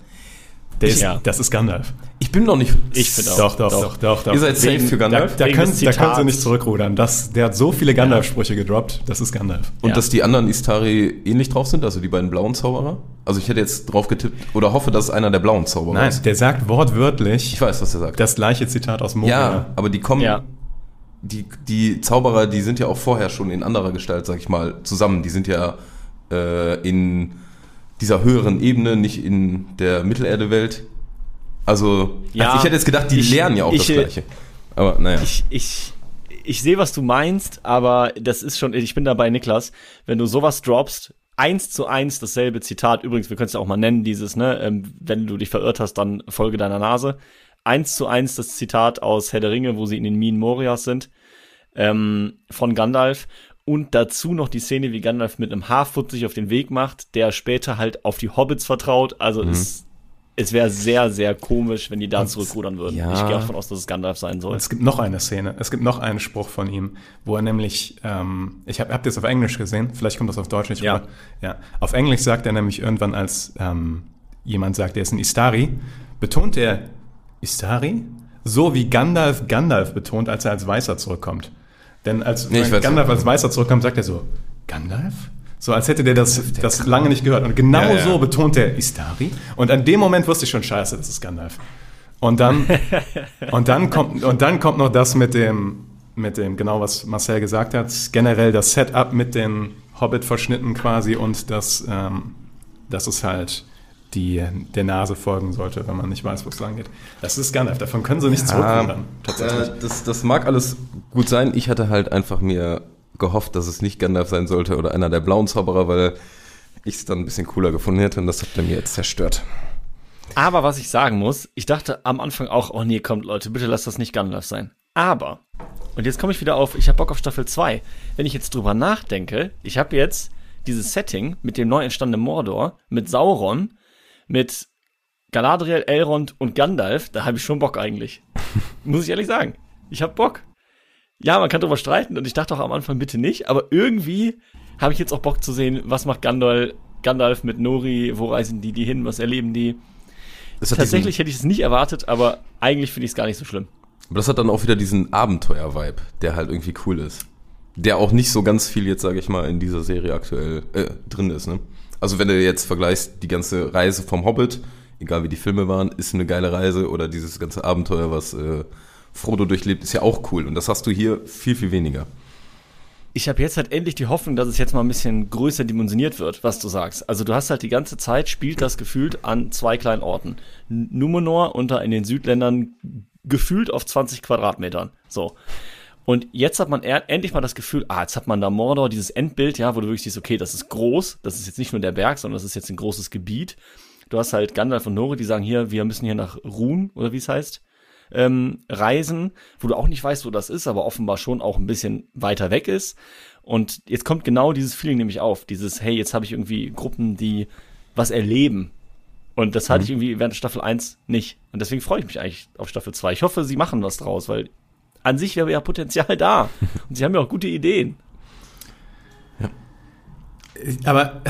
Der ist, Ja. Das ist Gandalf. Ich bin noch nicht. Ich finde auch. Doch, doch, doch, doch, doch. Ihr seid safe für da, Gandalf? da, Wegen können, da können sie nicht zurückrudern. Das, der hat so viele Gandalf-Sprüche gedroppt, das ist Gandalf. Und Ja. dass die anderen Istari ähnlich drauf sind, also die beiden blauen Zauberer? Also ich hätte jetzt drauf getippt oder hoffe, dass es einer der blauen Zauberer Nein, ist. der sagt wortwörtlich Ich weiß, was er sagt. das gleiche Zitat aus Moria. ja, aber die kommen, Ja. die, die Zauberer, die sind ja auch vorher schon in anderer Gestalt, sag ich mal, zusammen. Die sind ja äh, in dieser höheren Ebene, nicht in der Mittelerde-Welt. Also, Ja, also ich hätte jetzt gedacht, die ich- lernen ja auch das ich, äh, Gleiche. Aber naja. Ich, ich, ich sehe, was du meinst, aber das ist schon, ich bin dabei, Niklas, wenn du sowas droppst, eins zu eins dasselbe Zitat, übrigens, wir können es ja auch mal nennen, dieses, ne, ähm, wenn du dich verirrt hast, dann folge deiner Nase. Eins zu eins das Zitat aus Herr der Ringe, wo sie in den Minen Morias sind, ähm, von Gandalf. Und dazu noch die Szene, wie Gandalf mit einem Haarfoot sich auf den Weg macht, der später halt auf die Hobbits vertraut. Also es, es wäre sehr, sehr komisch, wenn die da zurückrudern würden. ja. Ich gehe davon aus, dass es Gandalf sein soll. Und es gibt noch eine Szene, es gibt noch einen Spruch von ihm, wo er nämlich, ähm, ich habe hab das auf Englisch gesehen, vielleicht kommt das auf Deutsch nicht Ja. rüber. Ja. Auf Englisch sagt er nämlich irgendwann, als ähm, jemand sagt, er ist ein Istari, betont er Istari, so wie Gandalf Gandalf betont, als er als Weißer zurückkommt. Denn als Nee. Gandalf als Weißer zurückkommt, sagt er so, Gandalf? So als hätte der das, das lange nicht gehört. Und genau Ja, ja. so betont er Istari. Und an dem Moment wusste ich schon, scheiße, das ist Gandalf. Und dann, und dann kommt, und dann kommt noch das mit dem, mit dem, genau was Marcel gesagt hat, generell das Setup mit den Hobbit-Verschnitten quasi und das, ähm, dass es halt die, der Nase folgen sollte, wenn man nicht weiß, wo es lang geht. Das ist Gandalf, davon können sie nicht zurückrudern, tatsächlich. Äh, das, das mag alles gut sein. Ich hatte halt einfach mir gehofft, dass es nicht Gandalf sein sollte oder einer der blauen Zauberer, weil ich es dann ein bisschen cooler gefunden hätte und das habt ihr mir jetzt zerstört. Aber was ich sagen muss, ich dachte am Anfang auch, oh nee, kommt Leute, bitte lasst das nicht Gandalf sein. Aber, und jetzt komme ich wieder auf, ich habe Bock auf Staffel 2. Wenn ich jetzt drüber nachdenke, ich habe jetzt dieses Setting mit dem neu entstandenen Mordor, mit Sauron, mit Galadriel, Elrond und Gandalf, da habe ich schon Bock eigentlich. Muss ich ehrlich sagen. Ich habe Bock. Ja, man kann drüber streiten und ich dachte auch am Anfang bitte nicht, aber irgendwie habe ich jetzt auch Bock zu sehen, was macht Gandalf, Gandalf mit Nori, wo reisen die die hin, was erleben die. Tatsächlich hätte ich es nicht erwartet, aber eigentlich finde ich es gar nicht so schlimm. aber das hat dann auch wieder diesen Abenteuer-Vibe, der halt irgendwie cool ist. Der auch nicht so ganz viel jetzt, sage ich mal, in dieser Serie aktuell äh, drin ist. Ne? Also wenn du jetzt vergleichst, die ganze Reise vom Hobbit, egal wie die Filme waren, ist eine geile Reise oder dieses ganze Abenteuer, was äh, Frodo durchlebt, ist ja auch cool. Und das hast du hier viel, viel weniger. Ich habe jetzt halt endlich die Hoffnung, dass es jetzt mal ein bisschen größer dimensioniert wird, was du sagst. Also du hast halt die ganze Zeit, spielt das gefühlt an zwei kleinen Orten. Numenor da in den Südländern gefühlt auf 20 Quadratmetern. So. Und jetzt hat man endlich mal das Gefühl, ah, jetzt hat man da Mordor, dieses Endbild, ja, wo du wirklich siehst, okay, das ist groß, das ist jetzt nicht nur der Berg, sondern das ist jetzt ein großes Gebiet. Du hast halt Gandalf und Nori, die sagen hier, wir müssen hier nach Ruhn, oder wie es heißt, ähm, reisen, wo du auch nicht weißt, wo das ist, aber offenbar schon auch ein bisschen weiter weg ist. Und jetzt kommt genau dieses Feeling nämlich auf, dieses, hey, jetzt habe ich irgendwie Gruppen, die was erleben. Und das hatte ich irgendwie während Staffel 1 nicht. Und deswegen freue ich mich eigentlich auf Staffel 2. Ich hoffe, sie machen was draus, weil an sich wäre ja Potenzial da. Und sie haben ja auch gute Ideen. Aber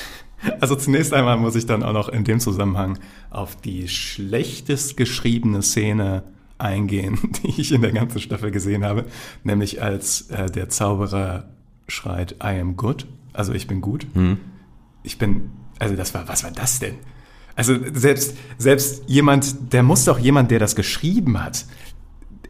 also zunächst einmal muss ich dann auch noch in dem Zusammenhang auf die schlechtest geschriebene Szene eingehen, die ich in der ganzen Staffel gesehen habe, nämlich als äh, der Zauberer schreit I am good, also ich bin gut. Ich bin, also das war, was war das denn? Also selbst, selbst jemand, der muss doch jemand, der das geschrieben hat,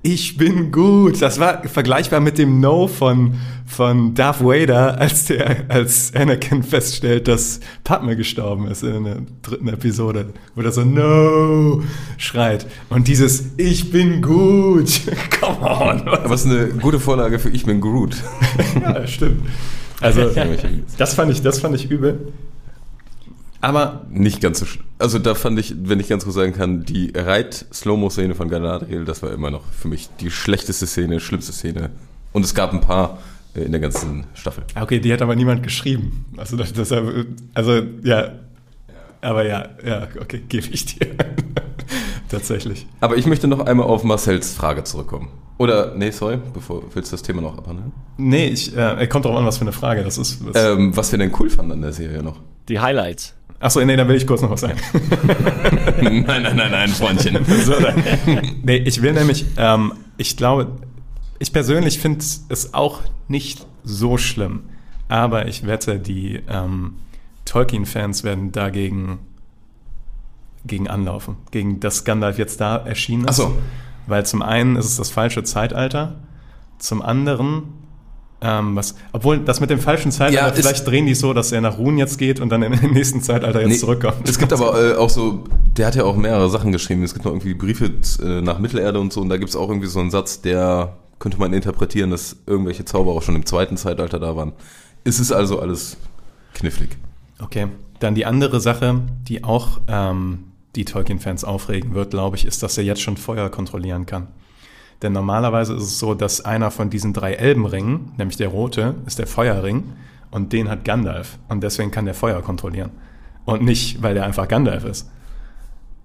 ich bin gut. Das war vergleichbar mit dem No von, von Darth Vader, als der, als Anakin feststellt, dass Padme gestorben ist in der dritten Episode, wo er so No schreit. Und dieses Ich bin gut. Come on. Aber es ist eine gute Vorlage für Ich bin Groot. ja, stimmt. Also, das fand ich, das fand ich übel. Aber Nicht ganz so sch- Also da fand ich, wenn ich ganz kurz sagen kann, die Reit-Slow-Mo-Szene von Galadriel, das war immer noch für mich die schlechteste Szene, schlimmste Szene. Und es gab ein paar äh, in der ganzen Staffel. Okay, die hat aber niemand geschrieben. Also, das, das, also ja. Aber ja, ja, okay, gebe ich dir. Tatsächlich. Aber ich möchte noch einmal auf Marcells Frage zurückkommen. Oder, nee, sorry, bevor willst du das Thema noch abhandeln? Nee, ich, äh, kommt drauf an, was für eine Frage das ist. Was, Ähm, was wir denn cool fanden an der Serie noch? Die Highlights. Achso, nee, da will ich kurz noch was sagen. nein, nein, nein, nein, Freundchen. so, nee, ich will nämlich, ähm, ich glaube, ich persönlich finde es auch nicht so schlimm. Aber ich wette, die ähm, Tolkien-Fans werden dagegen gegen anlaufen. Gegen das Gandalf jetzt da erschienen ist. Ach so. Weil zum einen ist es das falsche Zeitalter. Zum anderen, ähm, was, obwohl das mit dem falschen Zeitalter, Ja, vielleicht drehen die so, dass er nach Ruhen jetzt geht und dann im nächsten Zeitalter jetzt Nee, zurückkommt. Es gibt aber äh, auch so, der hat ja auch mehrere Sachen geschrieben. Es gibt noch irgendwie Briefe äh, nach Mittelerde und so. Und da gibt es auch irgendwie so einen Satz, der könnte man interpretieren, dass irgendwelche Zauberer schon im zweiten Zeitalter da waren. Es ist also alles knifflig. Okay, dann die andere Sache, die auch ähm, die Tolkien-Fans aufregen wird, glaube ich, ist, dass er jetzt schon Feuer kontrollieren kann. Denn normalerweise ist es so, dass einer von diesen drei Elbenringen, nämlich der rote, ist der Feuerring und den hat Gandalf und deswegen kann der Feuer kontrollieren. Und nicht, weil der einfach Gandalf ist.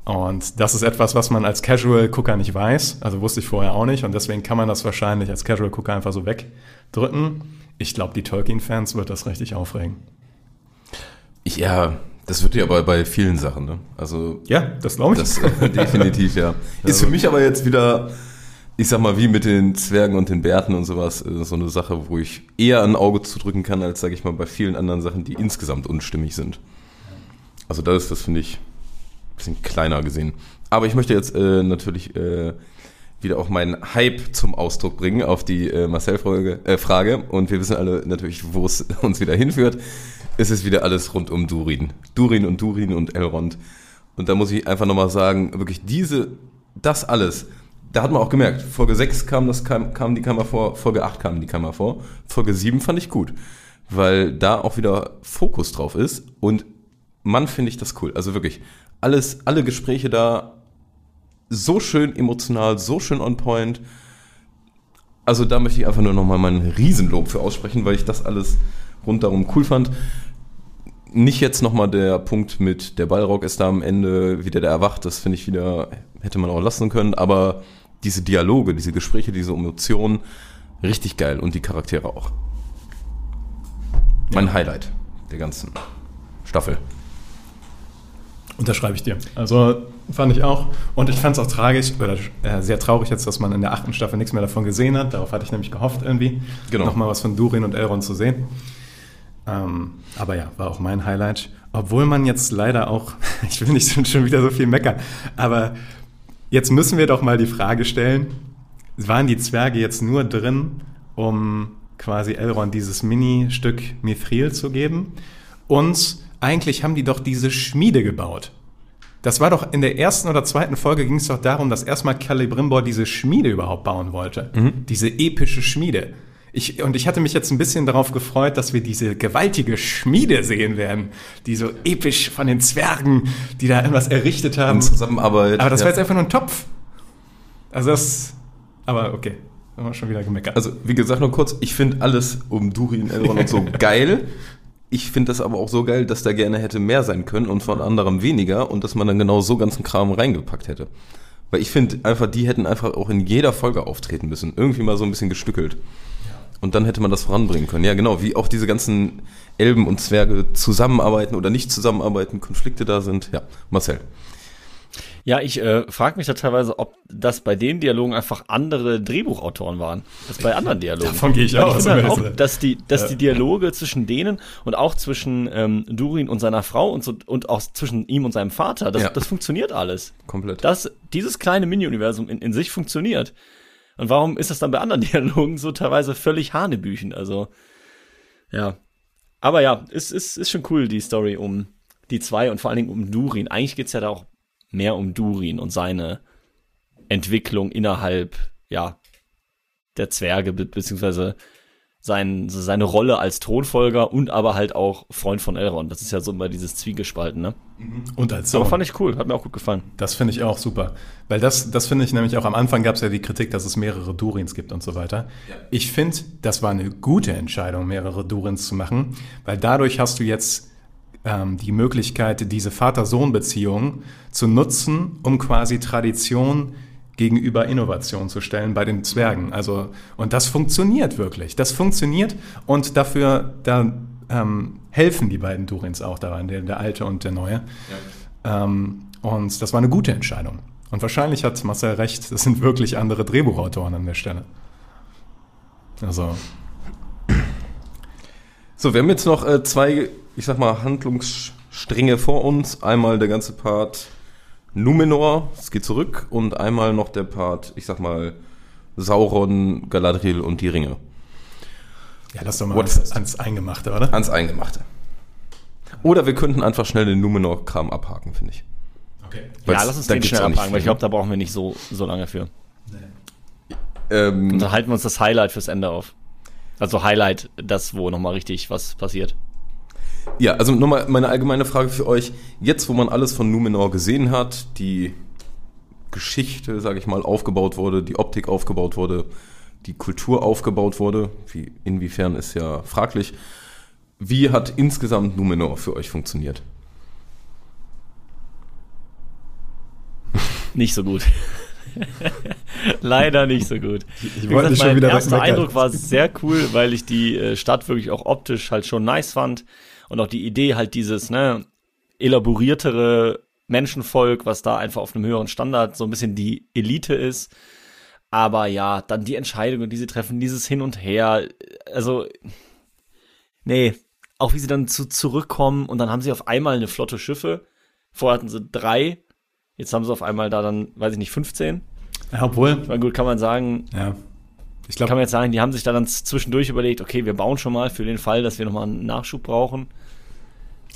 Und das ist etwas, was man als Casual-Gucker nicht weiß. Also wusste ich vorher auch nicht. Und deswegen kann man das wahrscheinlich als Casual-Gucker einfach so wegdrücken. Ich glaube, die Tolkien-Fans wird das richtig aufregen. Ja, das wird ja aber bei vielen Sachen, ne? Also Ja, das glaube ich. das äh, definitiv, ja. Ist für mich aber jetzt wieder, ich sag mal, wie mit den Zwergen und den Bärten und sowas, äh, so eine Sache, wo ich eher ein Auge zudrücken kann, als, sage ich mal, bei vielen anderen Sachen, die insgesamt unstimmig sind. Also das ist das, finde ich, ein bisschen kleiner gesehen. Aber ich möchte jetzt äh, natürlich äh, wieder auch meinen Hype zum Ausdruck bringen auf die äh, Marcel-Frage. Äh, Frage. Und wir wissen alle natürlich, wo es uns wieder hinführt. Es ist wieder alles rund um Durin. Durin und Durin und Elrond. Und da muss ich einfach nochmal sagen, wirklich diese, das alles, da hat man auch gemerkt, Folge 6 kam, das kam, kam die Kammer vor, Folge 8 kam die Kammer vor, Folge 7 fand ich gut, weil da auch wieder Fokus drauf ist und Mann finde ich das cool. Also wirklich, alles, alle Gespräche da so schön emotional, so schön on point. Also da möchte ich einfach nur nochmal meinen Riesenlob für aussprechen, weil ich das alles rundherum cool fand. Nicht jetzt nochmal der Punkt mit der Ballrock ist da am Ende wieder der erwacht, das finde ich wieder, hätte man auch lassen können, aber diese Dialoge, diese Gespräche, diese Emotionen, richtig geil und die Charaktere auch. Mein Highlight der ganzen Staffel. Unterschreibe ich dir. Also fand ich auch. Und ich fand es auch tragisch oder äh, sehr traurig jetzt, dass man in der achten Staffel nichts mehr davon gesehen hat. Darauf hatte ich nämlich gehofft, irgendwie Genau. nochmal was von Durin und Elrond zu sehen. Ähm, aber ja, war auch mein Highlight. Obwohl man jetzt leider auch, ich will nicht schon- schon wieder so viel meckern, aber jetzt müssen wir doch mal die Frage stellen, waren die Zwerge jetzt nur drin, um quasi Elrond dieses Mini-Stück Mithril zu geben? Und eigentlich haben die doch diese Schmiede gebaut. Das war doch in der ersten oder zweiten Folge ging es doch darum, dass erstmal Celebrimbor diese Schmiede überhaupt bauen wollte. Diese epische Schmiede. Ich, und ich hatte mich jetzt ein bisschen darauf gefreut, dass wir diese gewaltige Schmiede sehen werden, die so episch von den Zwergen, die da irgendwas errichtet haben. In Zusammenarbeit. Aber das ja. war jetzt einfach nur ein Topf. Also das, aber okay, haben wir schon wieder gemeckert. Also, wie gesagt, nur kurz, ich finde alles um Durin, Elrond und so geil. Ich finde das aber auch so geil, dass da gerne hätte mehr sein können und von anderem weniger und dass man dann genau so ganzen Kram reingepackt hätte. Weil ich finde einfach, die hätten einfach auch in jeder Folge auftreten müssen. Irgendwie mal so ein bisschen gestückelt. Und dann hätte man das voranbringen können. Ja, genau, wie auch diese ganzen Elben und Zwerge zusammenarbeiten oder nicht zusammenarbeiten, Konflikte da sind. Ja, Marcel. Ja, ich äh, frage mich da teilweise, ob das bei den Dialogen einfach andere Drehbuchautoren waren, als bei anderen Dialogen. Davon gehe ich aus. Ich finde auch, dass die, dass Ja. die Dialoge zwischen denen und auch zwischen ähm, Durin und seiner Frau und, so, und auch zwischen ihm und seinem Vater, das, Ja. das funktioniert alles. Komplett. Das, dieses kleine Mini-Universum in, in sich funktioniert. Und warum ist das dann bei anderen Dialogen so teilweise völlig Hanebüchen? Also, ja. Aber ja, ist, ist, ist schon cool, die Story um die zwei und vor allen Dingen um Durin. Eigentlich geht's ja da auch mehr um Durin und seine Entwicklung innerhalb, ja, der Zwerge, be beziehungsweise sein, seine Rolle als Thronfolger und aber halt auch Freund von Elrond. Das ist ja so immer dieses Zwiegespalten, ne? Und als Aber Sohn. fand ich cool, hat mir auch gut gefallen. Das finde ich auch super. Weil das, das finde ich nämlich auch am Anfang gab es ja die Kritik, dass es mehrere Durins gibt und so weiter. Ich finde, das war eine gute Entscheidung, mehrere Durins zu machen, weil dadurch hast du jetzt ähm, die Möglichkeit, diese Vater-Sohn-Beziehung zu nutzen, um quasi Tradition gegenüber Innovation zu stellen bei den Zwergen. Also, und das funktioniert wirklich. Das funktioniert und dafür, da ähm, helfen die beiden Durins auch daran, der, der alte und der neue. Ähm, und das war eine gute Entscheidung. Und wahrscheinlich hat Marcel recht, das sind wirklich andere Drehbuchautoren an der Stelle. Also, So, wir haben jetzt noch äh, zwei, ich sag mal, Handlungsstränge vor uns. Einmal der ganze Part Numenor, es geht zurück, und einmal noch der Part, ich sag mal, Sauron, Galadriel und die Ringe. Ja, lass doch mal ans, ans Eingemachte, oder? Ans Eingemachte. Oder wir könnten einfach schnell den Numenor-Kram abhaken, finde ich. Okay. Weil ja, lass uns den schnell abhaken, weil ich glaube, da brauchen wir nicht so, so lange für. Ähm, Und dann halten wir uns das Highlight fürs Ende auf. Also Highlight, das, wo nochmal richtig was passiert. Ja, also nochmal meine allgemeine Frage für euch. Jetzt, wo man alles von Numenor gesehen hat, die Geschichte, sage ich mal, aufgebaut wurde, die Optik aufgebaut wurde, die Kultur aufgebaut wurde, wie, inwiefern ist ja fraglich. Wie hat insgesamt Numenor für euch funktioniert? Nicht so gut. Leider nicht so gut. Ich wollte gesagt, schon mein wieder erster. Eindruck war sehr cool, weil ich die äh, Stadt wirklich auch optisch halt schon nice fand und auch die Idee halt dieses, ne, elaboriertere Menschenvolk, was da einfach auf einem höheren Standard so ein bisschen die Elite ist. Aber ja, dann die Entscheidungen, die sie treffen, dieses Hin und Her, also, nee, auch wie sie dann zu, zurückkommen und dann haben sie auf einmal eine Flotte Schiffe. Vorher hatten sie drei, jetzt haben sie auf einmal da dann, weiß ich nicht, 15. Ja, obwohl, Ich meine, gut, kann man sagen, ja. Ich kann glaube, man jetzt sagen, die haben sich da dann zwischendurch überlegt, okay, wir bauen schon mal für den Fall, dass wir nochmal einen Nachschub brauchen.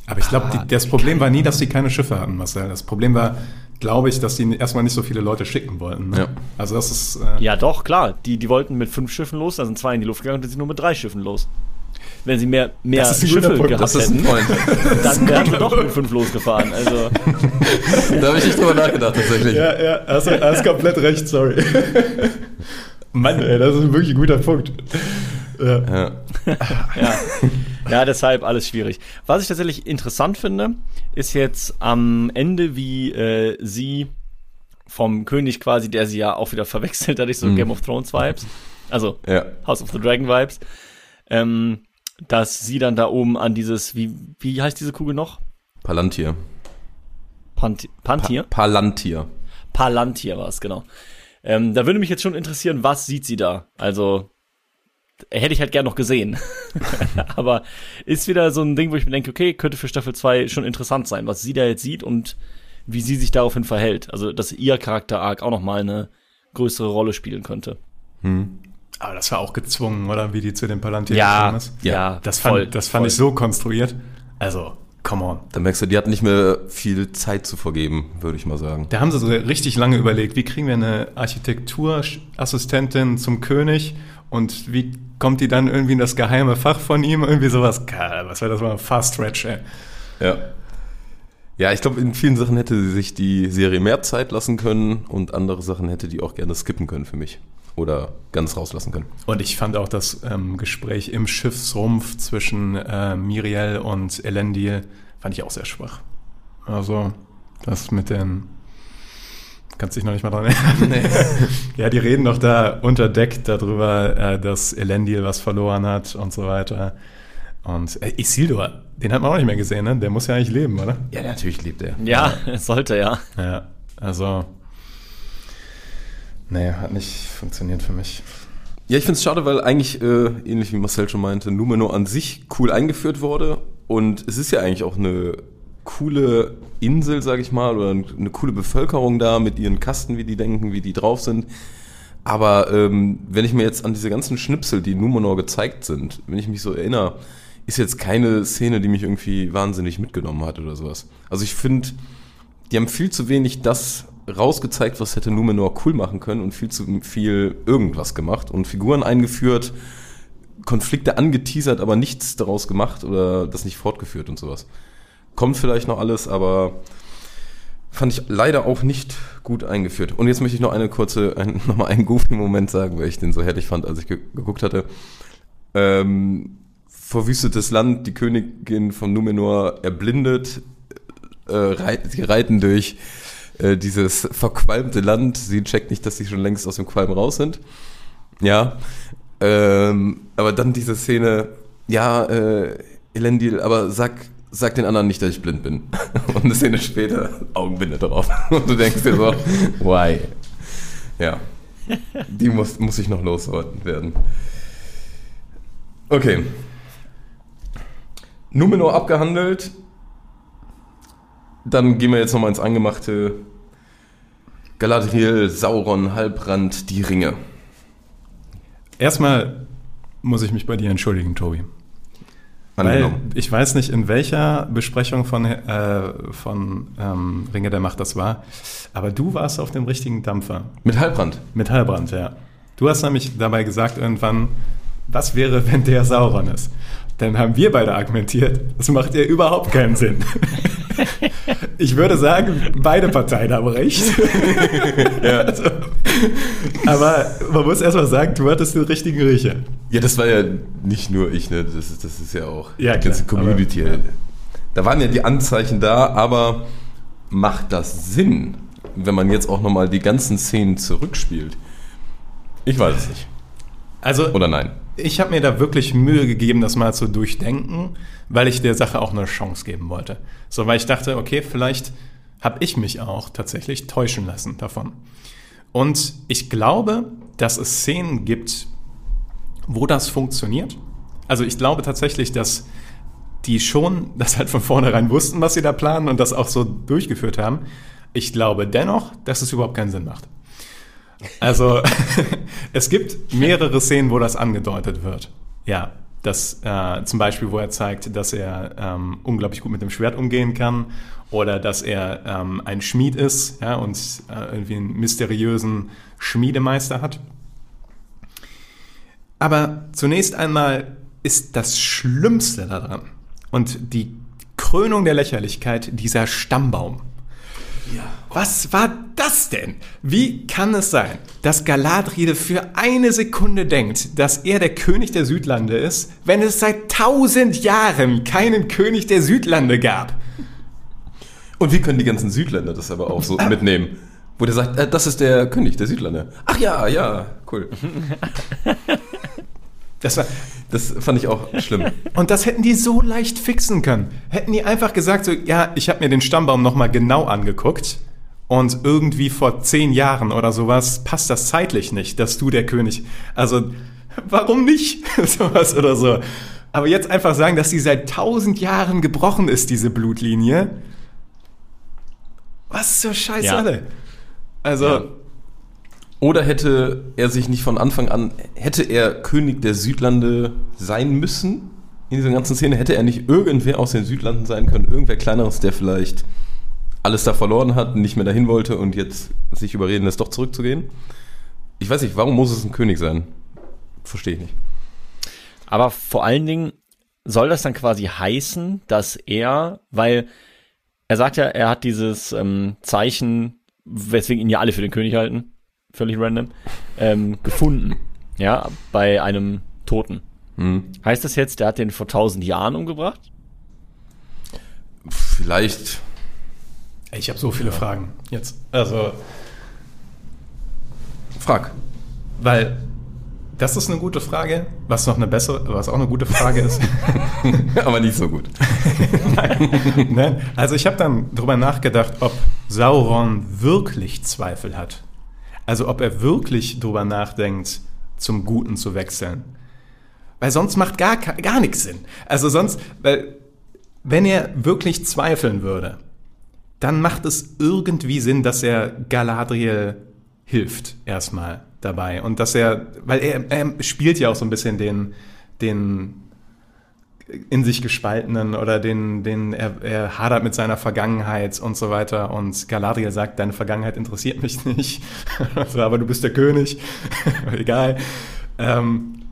aber ich glaube, das Problem war nie, dass sie keine Schiffe hatten, Marcel. Das Problem war, glaube ich, dass sie erstmal nicht so viele Leute schicken wollten. Ne? Ja. Also das ist, äh, Ja, doch, klar. Die, die wollten mit fünf Schiffen los, da sind zwei in die Luft gegangen und sind nur mit drei Schiffen los. Wenn sie mehr, mehr Schiffe Punkt. gehabt Das ist ein hätten, dann wären sie doch mit fünf losgefahren. Also, da habe ich nicht drüber nachgedacht, tatsächlich. Ja, ja, hast, du- hast komplett recht, sorry. Mann, ey, das ist wirklich ein guter Punkt. Ja. Ja. ja. Ja, deshalb alles schwierig. Was ich tatsächlich interessant finde, ist jetzt am Ende, wie äh, sie vom König quasi, der sie ja auch wieder verwechselt, hatte ich so Mhm. Game of Thrones Vibes. Also ja. House of the Dragon Vibes. Ähm, dass sie dann da oben an dieses, wie, wie heißt diese Kugel noch? Palantir. Pant Pantier? Pa Palantir. Palantir war es, genau. Ähm, da würde mich jetzt schon interessieren, was sieht sie da? Also, hätte ich halt gern noch gesehen. Aber ist wieder so ein Ding, wo ich mir denke, okay, könnte für Staffel 2 schon interessant sein, was sie da jetzt sieht und wie sie sich daraufhin verhält. Also, dass ihr Charakter-Arc auch nochmal eine größere Rolle spielen könnte. Aber das war auch gezwungen, oder? Wie die zu den Palantir Ja, gekommen ist. ja, Das voll, fand, das fand voll. ich so konstruiert. Also, come on. Da merkst du, die hat nicht mehr viel Zeit zu vergeben, würde ich mal sagen. Da haben sie so richtig lange überlegt, wie kriegen wir eine Architekturassistentin zum König und wie kommt die dann irgendwie in das geheime Fach von ihm? Irgendwie sowas. Ka- Was war das mal? Fast Stretch, ey. Ja. Ja, ich glaube, in vielen Sachen hätte sie sich die Serie mehr Zeit lassen können und andere Sachen hätte die auch gerne skippen können für mich. Oder ganz rauslassen können. Und ich fand auch das ähm, Gespräch im Schiffsrumpf zwischen äh, Miriel und Elendil fand ich auch sehr schwach. Also, das mit den. Kannst dich noch nicht mal dran erinnern? ja, die reden doch da unter Deck darüber, äh, dass Elendil was verloren hat und so weiter. Und äh, Isildur, den hat man auch nicht mehr gesehen, ne? Der muss ja eigentlich leben, oder? Ja, natürlich lebt er. Ja, es sollte ja. Ja, also. Nee, hat nicht funktioniert für mich. Ja, ich finde es schade, weil eigentlich, äh, ähnlich wie Marcel schon meinte, Numenor an sich cool eingeführt wurde. Und es ist ja eigentlich auch eine coole Insel, sage ich mal, oder eine coole Bevölkerung da mit ihren Kasten, wie die denken, wie die drauf sind. Aber ähm, wenn ich mir jetzt an diese ganzen Schnipsel, die Numenor gezeigt sind, wenn ich mich so erinnere, ist jetzt keine Szene, die mich irgendwie wahnsinnig mitgenommen hat oder sowas. Also ich finde, die haben viel zu wenig das rausgezeigt, was hätte Numenor cool machen können und viel zu viel irgendwas gemacht und Figuren eingeführt, Konflikte angeteasert, aber nichts daraus gemacht oder das nicht fortgeführt und sowas. Kommt vielleicht noch alles, aber fand ich leider auch nicht gut eingeführt. Und jetzt möchte ich noch eine kurze, ein, nochmal einen goofy Moment sagen, weil ich den so herrlich fand, als ich ge geguckt hatte. Ähm, verwüstetes Land, die Königin von Numenor erblindet, äh, reit, sie reiten durch äh, dieses verqualmte Land. Sie checkt nicht, dass sie schon längst aus dem Qualm raus sind. Ja. Ähm, aber dann diese Szene, ja, äh, Elendil, aber sag, sag den anderen nicht, dass ich blind bin. Und eine Szene später, Augenbinde drauf. Und du denkst dir so, why? Ja. Die muss, muss ich noch loswerden. Okay. Numenor abgehandelt. Dann gehen wir jetzt nochmal ins Angemachte. Galadriel, Sauron, Halbrand, die Ringe. Erstmal muss ich mich bei dir entschuldigen, Tobi. Angenommen. ich weiß nicht, in welcher Besprechung von, äh, von ähm, Ringe der Macht das war, aber du warst auf dem richtigen Dampfer. Mit Halbrand. Mit Halbrand, ja. Du hast nämlich dabei gesagt irgendwann, was wäre, wenn der Sauron ist? Dann haben wir beide argumentiert, das macht ja überhaupt keinen Sinn. Ich würde sagen, beide Parteien haben recht. also, aber man muss erstmal sagen, du hattest den richtigen Riecher. Ja, das war ja nicht nur ich, ne? Das ist, das ist ja auch Ja, die ganze klar, Community. aber- Da waren ja die Anzeichen da, aber macht das Sinn, wenn man jetzt auch nochmal die ganzen Szenen zurückspielt? Ich weiß es nicht. Also, Oder nein? ich habe mir da wirklich Mühe gegeben, das mal zu durchdenken, weil ich der Sache auch eine Chance geben wollte. So, weil ich dachte, okay, vielleicht habe ich mich auch tatsächlich täuschen lassen davon. Und ich glaube, dass es Szenen gibt, wo das funktioniert. Also ich glaube tatsächlich, dass die schon das halt von vornherein wussten, was sie da planen und das auch so durchgeführt haben. Ich glaube dennoch, dass es überhaupt keinen Sinn macht. Also es gibt mehrere Szenen, wo das angedeutet wird. Ja, das äh, zum Beispiel, wo er zeigt, dass er ähm, unglaublich gut mit dem Schwert umgehen kann oder dass er ähm, ein Schmied ist ja, und äh, irgendwie einen mysteriösen Schmiedemeister hat. Aber zunächst einmal ist das Schlimmste daran und die Krönung der Lächerlichkeit dieser Stammbaum. Was war das denn? Wie kann es sein, dass Galadriel für eine Sekunde denkt, dass er der König der Südlande ist, wenn es seit tausend Jahren keinen König der Südlande gab? Und wie können die ganzen Südländer das aber auch so mitnehmen? Wo der sagt, äh, das ist der König der Südländer. Ach ja, ja, cool. Das war, Das fand ich auch schlimm. und das hätten die so leicht fixen können. Hätten die einfach gesagt, so, ja, ich habe mir den Stammbaum nochmal genau angeguckt und irgendwie vor zehn Jahren oder sowas passt das zeitlich nicht, dass du der König. Also, warum nicht? sowas oder so. Aber jetzt einfach sagen, dass die seit tausend Jahren gebrochen ist, diese Blutlinie. Was zur Scheiße Ja. alle? Also, Ja. Oder hätte er sich nicht von Anfang an, hätte er König der Südlande sein müssen? In dieser ganzen Szene hätte er nicht irgendwer aus den Südlanden sein können, irgendwer kleineres, der vielleicht alles da verloren hat, nicht mehr dahin wollte und jetzt sich überreden lässt, doch zurückzugehen? Ich weiß nicht, warum muss es ein König sein? Verstehe ich nicht. Aber vor allen Dingen soll das dann quasi heißen, dass er, weil er sagt ja, er hat dieses ähm, Zeichen, weswegen ihn ja alle für den König halten, völlig random, ähm, gefunden. Ja, bei einem Toten. Hm. Heißt das jetzt, der hat den vor tausend Jahren umgebracht? Vielleicht, ich habe so viele Fragen jetzt. Also, frag. weil das ist eine gute Frage, was noch eine bessere, was auch eine gute Frage ist. Aber nicht so gut. Nein, also ich habe dann drüber nachgedacht, ob Sauron wirklich Zweifel hat. Also ob er wirklich drüber nachdenkt, zum Guten zu wechseln. Weil sonst macht gar, gar nichts Sinn. Also sonst, weil wenn er wirklich zweifeln würde, dann macht es irgendwie Sinn, dass er Galadriel hilft erstmal. dabei. Und dass er, weil er, er spielt ja auch so ein bisschen den, den in sich gespaltenen oder den, den er, er hadert mit seiner Vergangenheit und so weiter. Und Galadriel sagt, deine Vergangenheit interessiert mich nicht. also, aber du bist der König. Egal. Ähm,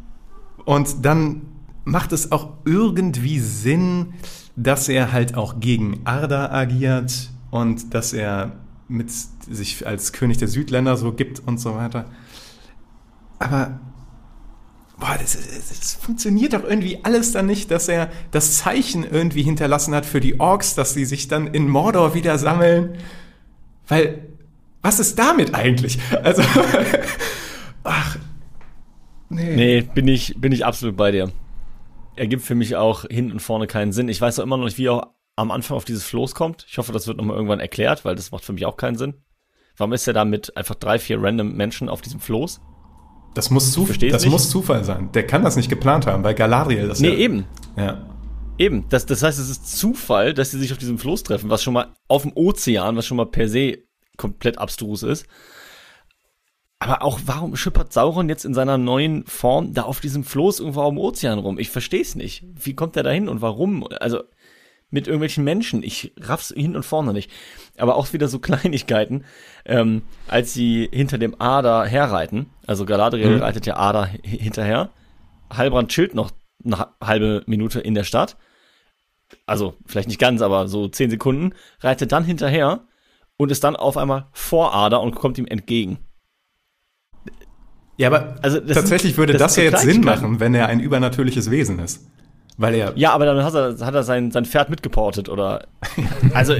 und dann macht es auch irgendwie Sinn, dass er halt auch gegen Arda agiert und dass er mit sich als König der Südländer so gibt und so weiter. Aber boah, das, das, funktioniert doch irgendwie alles dann nicht, dass er das Zeichen irgendwie hinterlassen hat für die Orks, dass sie sich dann in Mordor wieder sammeln. Weil, was ist damit eigentlich? Also, ach, nee. Nee, bin ich, bin ich absolut bei dir. Ergibt für mich auch hinten und vorne keinen Sinn. Ich weiß auch immer noch nicht, wie er am Anfang auf dieses Floß kommt. Ich hoffe, das wird nochmal irgendwann erklärt, weil das macht für mich auch keinen Sinn. Warum ist er da mit einfach drei, vier random Menschen auf diesem Floß? Das muss, Zuf das muss Zufall sein. Der kann das nicht geplant haben, weil Galadriel das Nee, ja, eben. Ja. Eben. Das, das heißt, es ist Zufall, dass sie sich auf diesem Floß treffen, was schon mal auf dem Ozean, was schon mal per se komplett abstrus ist. Aber auch, warum schippert Sauron jetzt in seiner neuen Form da auf diesem Floß irgendwo dem Ozean rum? Ich verstehe es nicht. Wie kommt er da hin und warum? Also, mit irgendwelchen Menschen. Ich raff's hin und vorne nicht. Aber auch wieder so Kleinigkeiten, ähm, als sie hinter dem Ader herreiten. Also Galadriel mhm. reitet ja Ader hinterher. Halbrand chillt noch eine halbe Minute in der Stadt. Also vielleicht nicht ganz, aber so zehn Sekunden. Reitet dann hinterher und ist dann auf einmal vor Ader und kommt ihm entgegen. Ja, aber also tatsächlich sind, würde das, das ja jetzt Sinn machen, wenn er ein übernatürliches Wesen ist. Weil er. Ja, aber dann hat er, hat er sein, sein Pferd mitgeportet, oder? also.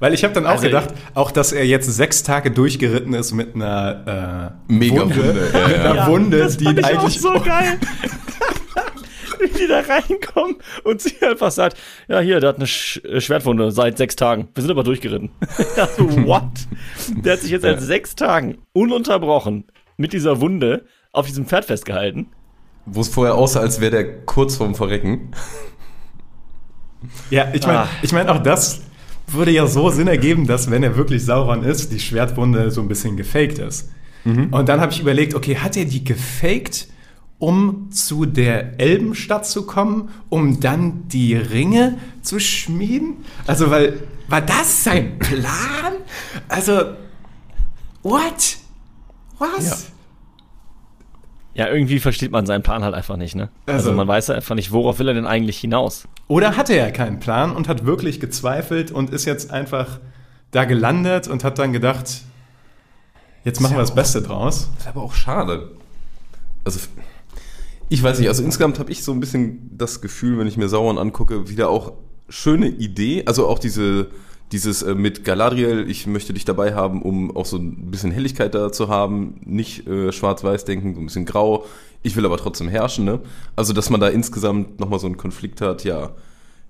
Weil ich habe dann auch also gedacht, auch dass er jetzt sechs Tage durchgeritten ist mit einer äh, Mega Wunde, Wunde ja, ja. einer Wunde, das die eigentlich so geil. Wie die da reinkommen und sie einfach sagt, ja hier, der hat eine Sch äh, Schwertwunde seit sechs Tagen. Wir sind aber durchgeritten. dachte, what? Der hat sich jetzt seit sechs Tagen ununterbrochen mit dieser Wunde auf diesem Pferd festgehalten wo es vorher aussah, als wäre der kurz vorm Verrecken. Ja, ich meine, ah. ich mein, auch das würde ja so Sinn ergeben, dass wenn er wirklich Sauron ist, die Schwertwunde so ein bisschen gefaked ist. Mhm. Und dann habe ich überlegt, okay, hat er die gefaked, um zu der Elbenstadt zu kommen, um dann die Ringe zu schmieden? Also, weil, war das sein Plan? Also, what? Was? Ja. Ja, irgendwie versteht man seinen Plan halt einfach nicht, ne? Also, also man weiß einfach nicht, worauf will er denn eigentlich hinaus? Oder hatte er keinen Plan und hat wirklich gezweifelt und ist jetzt einfach da gelandet und hat dann gedacht, jetzt machen wir das Beste draus. Das ist aber auch schade. Also, ich weiß nicht, also insgesamt habe ich so ein bisschen das Gefühl, wenn ich mir Sauron angucke, wieder auch schöne Idee, also auch diese dieses äh, mit Galadriel, ich möchte dich dabei haben, um auch so ein bisschen Helligkeit da zu haben, nicht äh, schwarz-weiß denken, so ein bisschen grau. Ich will aber trotzdem herrschen, ne? Also, dass man da insgesamt nochmal so einen Konflikt hat, ja,